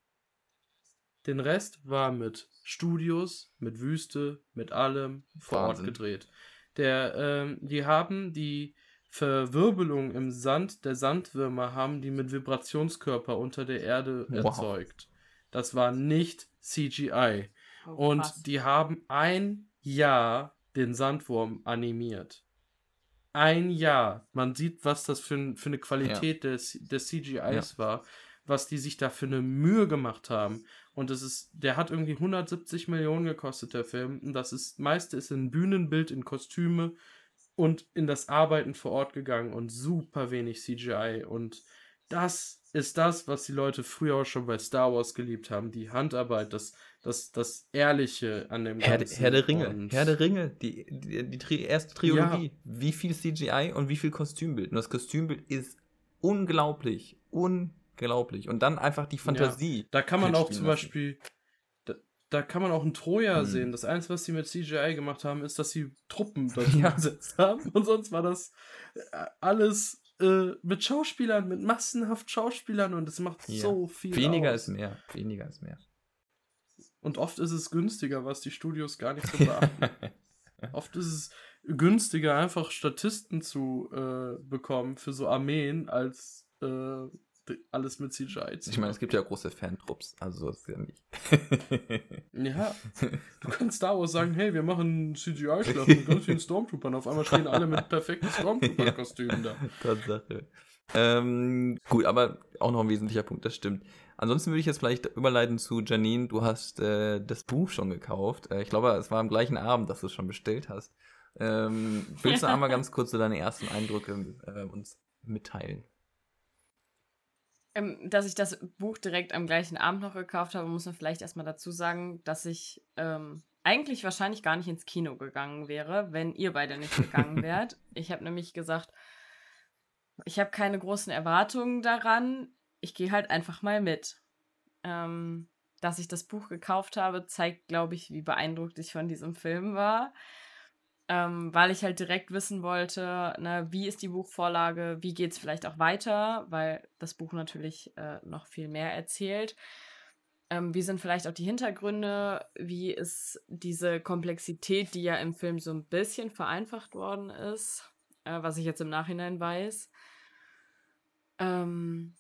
Den Rest war mit Studios, mit Wüste, mit allem vor Wahnsinn. Ort gedreht. Der, ähm, die haben die Verwirbelung im Sand der Sandwürmer haben die mit Vibrationskörper unter der Erde wow. erzeugt. Das war nicht CGI. Oh, und die haben ein Jahr den Sandwurm animiert. Ein Jahr. Man sieht, was das für, für eine Qualität ja. des, des CGIs ja. war, was die sich da für eine Mühe gemacht haben. Und es ist, der hat irgendwie 170 Millionen gekostet, der Film. Und das ist, meiste ist in Bühnenbild, in Kostüme und in das Arbeiten vor Ort gegangen und super wenig CGI. Und das ist das, was die Leute früher auch schon bei Star Wars geliebt haben. Die Handarbeit, das, das, das Ehrliche an dem Herr, Ganzen. Herr der Ringe, und Herr der Ringe, die, die, die, die erste Trilogie. Ja. Wie viel CGI und wie viel Kostümbild. Und das Kostümbild ist unglaublich, unglaublich. Und dann einfach die Fantasie. Ja. Da kann man auch zum Beispiel, da kann man auch ein Troja hm. sehen. Das Einzige, was sie mit CGI gemacht haben, ist, dass sie Truppen dort ja. gesetzt haben. Und sonst war das äh, alles äh, mit Schauspielern, mit massenhaft Schauspielern und es macht ja. so viel. Weniger aus. ist mehr. Weniger ist mehr. Und oft ist es günstiger, was die Studios gar nicht so beachten. Oft ist es günstiger, einfach Statisten zu äh, bekommen für so Armeen, als äh, alles mit CGI zu Ich meine, es gibt ja große Fantrupps, also so ist ja nicht. ja, du kannst Star Wars sagen, hey, wir machen CGI-Schlacht mit ganz vielen Stormtroopern. Auf einmal stehen alle mit perfekten Stormtrooper-Kostümen da. Tatsache. Ähm, gut, aber auch noch ein wesentlicher Punkt, das stimmt. Ansonsten würde ich jetzt vielleicht überleiten zu Janine. Du hast äh, das Buch schon gekauft. Äh, ich glaube, es war am gleichen Abend, dass du es schon bestellt hast. Ähm, willst du einmal ganz kurz so deine ersten Eindrücke äh, uns mitteilen? Ähm, dass ich das Buch direkt am gleichen Abend noch gekauft habe, muss man vielleicht erstmal dazu sagen, dass ich ähm, eigentlich wahrscheinlich gar nicht ins Kino gegangen wäre, wenn ihr beide nicht gegangen wärt. ich habe nämlich gesagt, ich habe keine großen Erwartungen daran. Ich gehe halt einfach mal mit. Ähm, dass ich das Buch gekauft habe, zeigt, glaube ich, wie beeindruckt ich von diesem Film war ähm, weil ich halt direkt wissen wollte, ne, wie ist die Buchvorlage, wie geht es vielleicht auch weiter, weil das Buch natürlich äh, noch viel mehr erzählt. Ähm, wie sind vielleicht auch die Hintergründe? Wie ist diese Komplexität, die ja im Film so ein bisschen vereinfacht worden ist, äh, was ich jetzt im Nachhinein weiß? Ähm,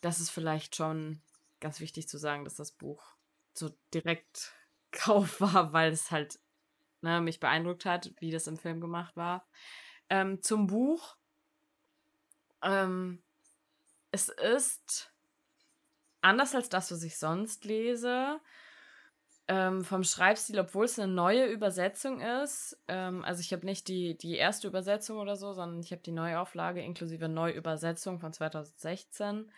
das ist vielleicht schon ganz wichtig zu sagen, dass das Buch so direkt Kauf war, weil es halt ne, mich beeindruckt hat, wie das im Film gemacht war. Ähm, zum Buch. Ähm, es ist anders als das, was ich sonst lese. Ähm, vom Schreibstil, obwohl es eine neue Übersetzung ist. Ähm, also ich habe nicht die, die erste Übersetzung oder so, sondern ich habe die Neuauflage inklusive Neuübersetzung von 2016.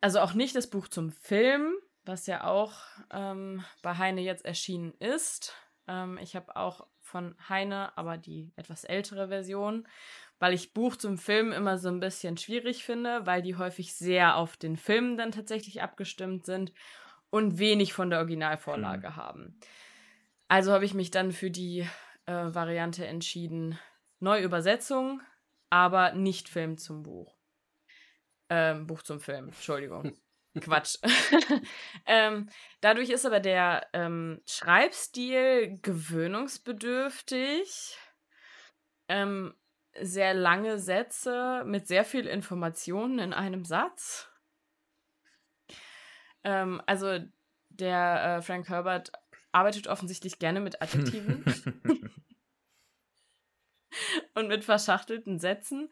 Also auch nicht das Buch zum Film, was ja auch ähm, bei Heine jetzt erschienen ist. Ähm, ich habe auch von Heine, aber die etwas ältere Version, weil ich Buch zum Film immer so ein bisschen schwierig finde, weil die häufig sehr auf den Film dann tatsächlich abgestimmt sind und wenig von der Originalvorlage mhm. haben. Also habe ich mich dann für die äh, Variante entschieden, Neuübersetzung, aber nicht Film zum Buch. Ähm, Buch zum Film, Entschuldigung. Quatsch. ähm, dadurch ist aber der ähm, Schreibstil gewöhnungsbedürftig. Ähm, sehr lange Sätze mit sehr viel Informationen in einem Satz. Ähm, also der äh, Frank Herbert arbeitet offensichtlich gerne mit Adjektiven und mit verschachtelten Sätzen.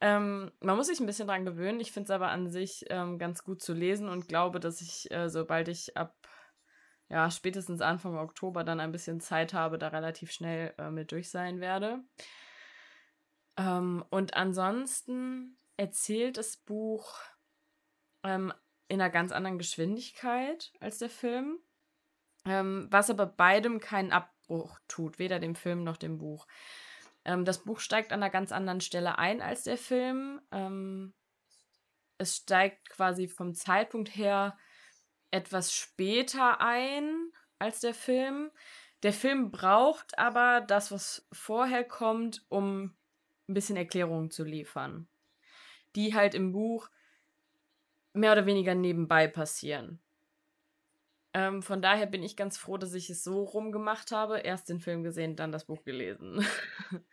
Ähm, man muss sich ein bisschen dran gewöhnen. Ich finde es aber an sich ähm, ganz gut zu lesen und glaube, dass ich, äh, sobald ich ab ja, spätestens Anfang Oktober dann ein bisschen Zeit habe, da relativ schnell äh, mit durch sein werde. Ähm, und ansonsten erzählt das Buch ähm, in einer ganz anderen Geschwindigkeit als der Film, ähm, was aber beidem keinen Abbruch tut, weder dem Film noch dem Buch. Ähm, das Buch steigt an einer ganz anderen Stelle ein als der Film. Ähm, es steigt quasi vom Zeitpunkt her etwas später ein als der Film. Der Film braucht aber das, was vorher kommt, um ein bisschen Erklärungen zu liefern, die halt im Buch mehr oder weniger nebenbei passieren. Ähm, von daher bin ich ganz froh, dass ich es so rumgemacht habe. Erst den Film gesehen, dann das Buch gelesen.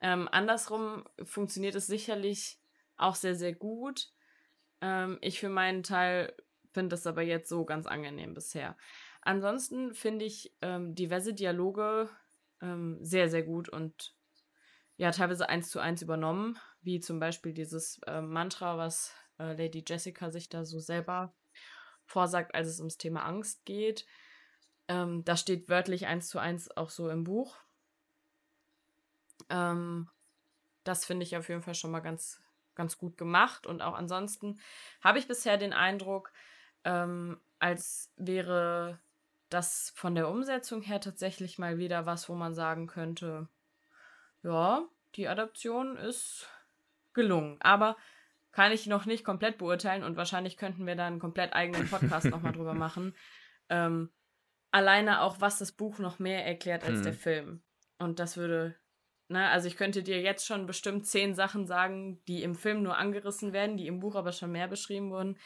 ähm, andersrum funktioniert es sicherlich auch sehr, sehr gut. Ähm, ich für meinen Teil finde es aber jetzt so ganz angenehm bisher. Ansonsten finde ich ähm, diverse Dialoge ähm, sehr, sehr gut und ja, teilweise eins zu eins übernommen, wie zum Beispiel dieses äh, Mantra, was äh, Lady Jessica sich da so selber vorsagt, als es ums Thema Angst geht. Ähm, das steht wörtlich eins zu eins auch so im Buch. Ähm, das finde ich auf jeden Fall schon mal ganz, ganz gut gemacht. Und auch ansonsten habe ich bisher den Eindruck, ähm, als wäre das von der Umsetzung her tatsächlich mal wieder was, wo man sagen könnte, ja, die Adaption ist gelungen. Aber kann ich noch nicht komplett beurteilen und wahrscheinlich könnten wir da einen komplett eigenen Podcast nochmal drüber machen. Ähm, alleine auch, was das Buch noch mehr erklärt als hm. der Film. Und das würde, ne, also ich könnte dir jetzt schon bestimmt zehn Sachen sagen, die im Film nur angerissen werden, die im Buch aber schon mehr beschrieben wurden.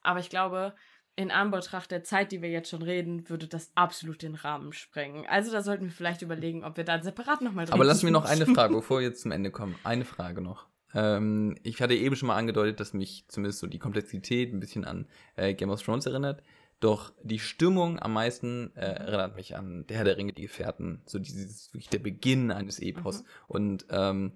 Aber ich glaube, in Anbetracht der Zeit, die wir jetzt schon reden, würde das absolut den Rahmen sprengen. Also da sollten wir vielleicht überlegen, ob wir da separat nochmal drüber Aber lass mir noch eine Frage, bevor wir jetzt zum Ende kommen. Eine Frage noch. Ähm, ich hatte eben schon mal angedeutet, dass mich zumindest so die Komplexität ein bisschen an äh, Game of Thrones erinnert. Doch die Stimmung am meisten äh, erinnert mich an Der Herr der Ringe, die Gefährten. So dieses wirklich der Beginn eines Epos. Mhm. Und ähm,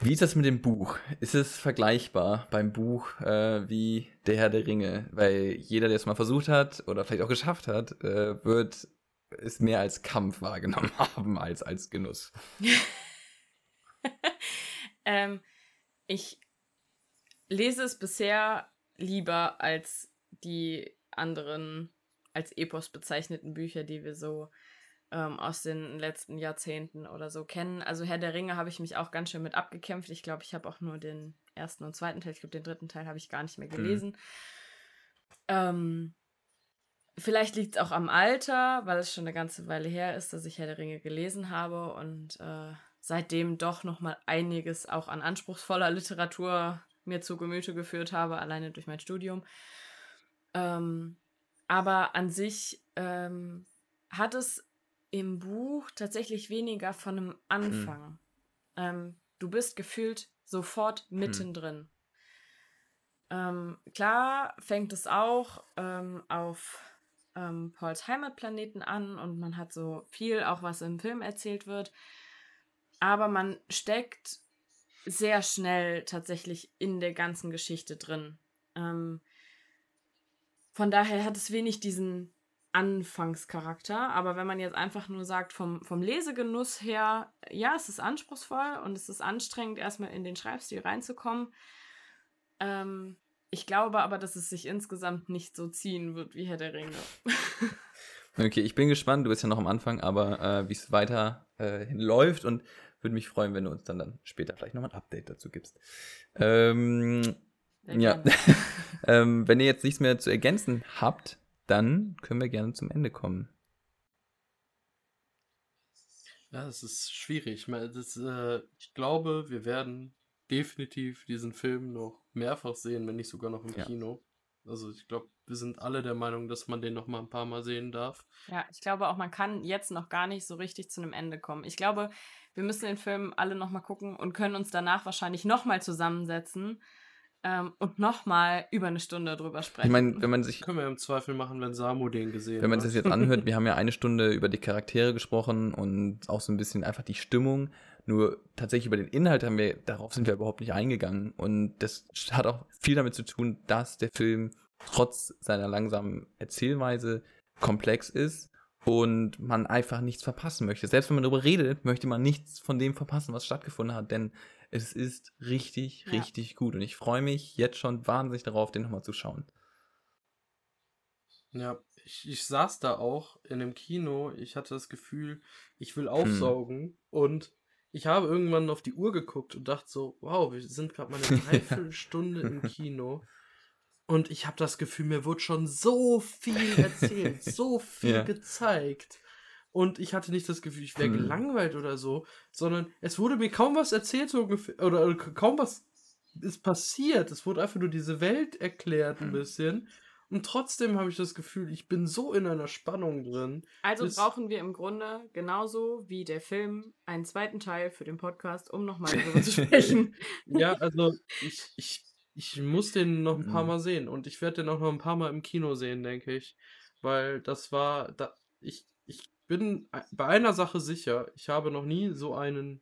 wie ist das mit dem Buch? Ist es vergleichbar beim Buch äh, wie Der Herr der Ringe? Weil jeder, der es mal versucht hat oder vielleicht auch geschafft hat, äh, wird es mehr als Kampf wahrgenommen haben als als Genuss. ähm, ich lese es bisher lieber als die anderen als Epos bezeichneten Bücher, die wir so ähm, aus den letzten Jahrzehnten oder so kennen. Also Herr der Ringe habe ich mich auch ganz schön mit abgekämpft. Ich glaube, ich habe auch nur den ersten und zweiten Teil, ich glaube, den dritten Teil habe ich gar nicht mehr mhm. gelesen. Mhm. Ähm, vielleicht liegt es auch am Alter, weil es schon eine ganze Weile her ist, dass ich Herr der Ringe gelesen habe und äh, seitdem doch noch mal einiges auch an anspruchsvoller Literatur mir zu Gemüte geführt habe, alleine durch mein Studium. Ähm, aber an sich ähm, hat es im Buch tatsächlich weniger von einem Anfang. Hm. Ähm, du bist gefühlt sofort hm. mittendrin. Hm. Klar fängt es auch ähm, auf ähm, Pauls Heimatplaneten an und man hat so viel, auch was im Film erzählt wird. Aber man steckt sehr schnell tatsächlich in der ganzen Geschichte drin. Ähm, von daher hat es wenig diesen Anfangscharakter. Aber wenn man jetzt einfach nur sagt, vom, vom Lesegenuss her, ja, es ist anspruchsvoll und es ist anstrengend, erstmal in den Schreibstil reinzukommen. Ähm, ich glaube aber, dass es sich insgesamt nicht so ziehen wird wie Herr der Ringe. okay, ich bin gespannt. Du bist ja noch am Anfang, aber äh, wie es weiter äh, läuft und würde mich freuen, wenn du uns dann, dann später vielleicht nochmal ein Update dazu gibst. Ähm, ja. ähm, wenn ihr jetzt nichts mehr zu ergänzen habt, dann können wir gerne zum Ende kommen. Ja, es ist schwierig. Das, äh, ich glaube, wir werden definitiv diesen Film noch mehrfach sehen, wenn nicht sogar noch im ja. Kino. Also ich glaube, wir sind alle der Meinung, dass man den noch mal ein paar Mal sehen darf. Ja, ich glaube auch, man kann jetzt noch gar nicht so richtig zu einem Ende kommen. Ich glaube, wir müssen den Film alle noch mal gucken und können uns danach wahrscheinlich noch mal zusammensetzen ähm, und nochmal über eine Stunde drüber sprechen. Ich meine, wenn man sich. Können wir im Zweifel machen, wenn Samu den gesehen hat. Wenn man sich das jetzt anhört, wir haben ja eine Stunde über die Charaktere gesprochen und auch so ein bisschen einfach die Stimmung. Nur tatsächlich über den Inhalt haben wir, darauf sind wir überhaupt nicht eingegangen. Und das hat auch viel damit zu tun, dass der Film trotz seiner langsamen Erzählweise komplex ist und man einfach nichts verpassen möchte. Selbst wenn man darüber redet, möchte man nichts von dem verpassen, was stattgefunden hat, denn es ist richtig, ja. richtig gut. Und ich freue mich jetzt schon wahnsinnig darauf, den nochmal zu schauen. Ja, ich, ich saß da auch in dem Kino. Ich hatte das Gefühl, ich will hm. aufsaugen. Hm. Und ich habe irgendwann auf die Uhr geguckt und dachte so, wow, wir sind gerade mal eine Dreiviertelstunde im Kino. Und ich habe das Gefühl, mir wurde schon so viel erzählt, so viel ja. gezeigt und ich hatte nicht das Gefühl, ich wäre hm. gelangweilt oder so, sondern es wurde mir kaum was erzählt, so ungefähr, oder, oder kaum was ist passiert. Es wurde einfach nur diese Welt erklärt ein hm. bisschen. Und trotzdem habe ich das Gefühl, ich bin so in einer Spannung drin. Also brauchen wir im Grunde genauso wie der Film einen zweiten Teil für den Podcast, um nochmal darüber zu sprechen. ja, also ich, ich, ich muss den noch ein paar hm. Mal sehen und ich werde den auch noch ein paar Mal im Kino sehen, denke ich. Weil das war, da, ich, ich bin bei einer Sache sicher, ich habe noch nie so einen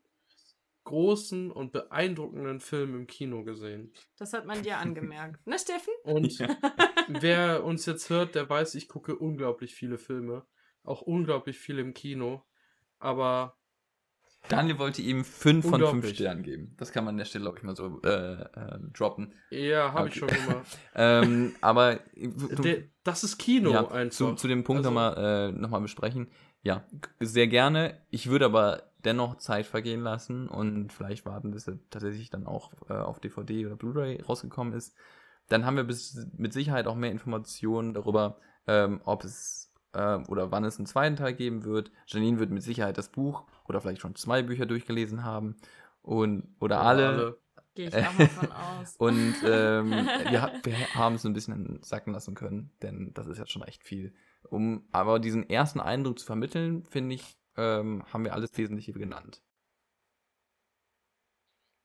großen und beeindruckenden Film im Kino gesehen. Das hat man dir angemerkt. ne, Steffen? Und wer uns jetzt hört, der weiß, ich gucke unglaublich viele Filme. Auch unglaublich viele im Kino. Aber. Daniel wollte ihm 5 von 5 Sternen geben. Das kann man an der Stelle, glaube ich, mal so äh, äh, droppen. Ja, habe okay. ich schon gemacht. ähm, aber. Der, das ist Kino ja, einfach. Zu, zu dem Punkt also, nochmal äh, noch besprechen ja, sehr gerne. Ich würde aber dennoch Zeit vergehen lassen und vielleicht warten, bis er tatsächlich dann auch äh, auf DVD oder Blu-ray rausgekommen ist. Dann haben wir bis, mit Sicherheit auch mehr Informationen darüber, ähm, ob es äh, oder wann es einen zweiten Teil geben wird. Janine wird mit Sicherheit das Buch oder vielleicht schon zwei Bücher durchgelesen haben und oder, oder alle. alle. Gehe ich auch mal von aus. Und ähm, wir, wir haben es ein bisschen sacken lassen können, denn das ist jetzt schon echt viel. Um aber diesen ersten Eindruck zu vermitteln, finde ich, ähm, haben wir alles Wesentliche genannt.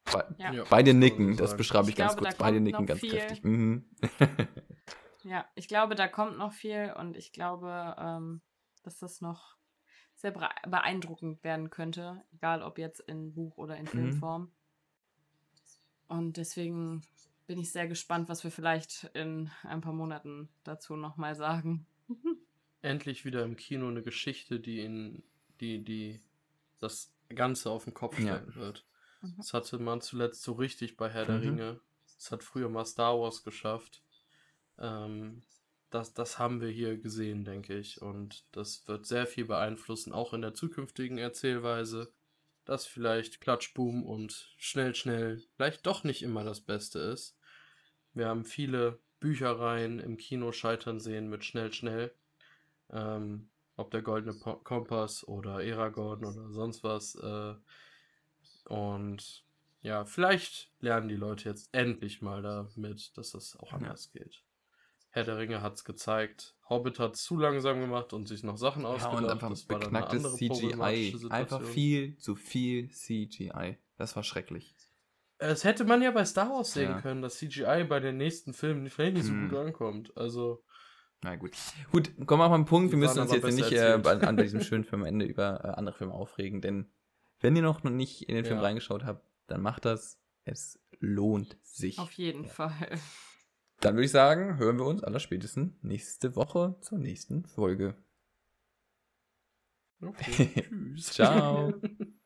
Be Ja. Kann man nicken, das beschreibe ich Ich ganz glaube, kurz. Beide kommt nicken ganz viel. kräftig. Mhm. Ja, ich glaube, da kommt noch viel und ich glaube, ähm, dass das noch sehr beeindruckend werden könnte, egal ob jetzt in Buch- oder in Filmform. Und deswegen bin ich sehr gespannt, was wir vielleicht in ein paar Monaten dazu nochmal sagen. Endlich wieder im Kino eine Geschichte, die in die, die das Ganze auf den Kopf Ja. stellen wird. Mhm. Das hatte man zuletzt so richtig bei Herr der Mhm. Ringe. Das hat früher mal Star Wars geschafft. Ähm, das, das haben wir hier gesehen, denke ich. Und das wird sehr viel beeinflussen, auch in der zukünftigen Erzählweise, dass vielleicht Klatschboom und schnell, schnell vielleicht doch nicht immer das Beste ist. Wir haben viele Büchereien im Kino scheitern sehen mit schnell, schnell. Ähm, ob der Goldene Po- Kompass oder Eragon oder sonst was. Äh, und ja, vielleicht lernen die Leute jetzt endlich mal damit, dass das auch Ja. anders geht. Herr der Ringe hat es gezeigt. Hobbit hat zu langsam gemacht und sich noch Sachen Ja, ausgedacht. und einfach das war dann eine beknacktes CGI. Einfach viel zu viel CGI. Das war schrecklich. Das hätte man ja bei Star Wars sehen Ja. können, dass CGI bei den nächsten Filmen vielleicht nicht so Hm. gut ankommt. Also, Na gut. Gut, kommen wir auf einen Punkt. Wir müssen uns jetzt nicht äh, an diesem schönen Film Ende über äh, andere Filme aufregen, denn wenn ihr noch nicht in den Film Ja. reingeschaut habt, dann macht das. Es lohnt sich. Auf jeden Fall. Dann würde ich sagen, hören wir uns allerspätestens nächste Woche zur nächsten Folge. okay. Tschüss. Ciao.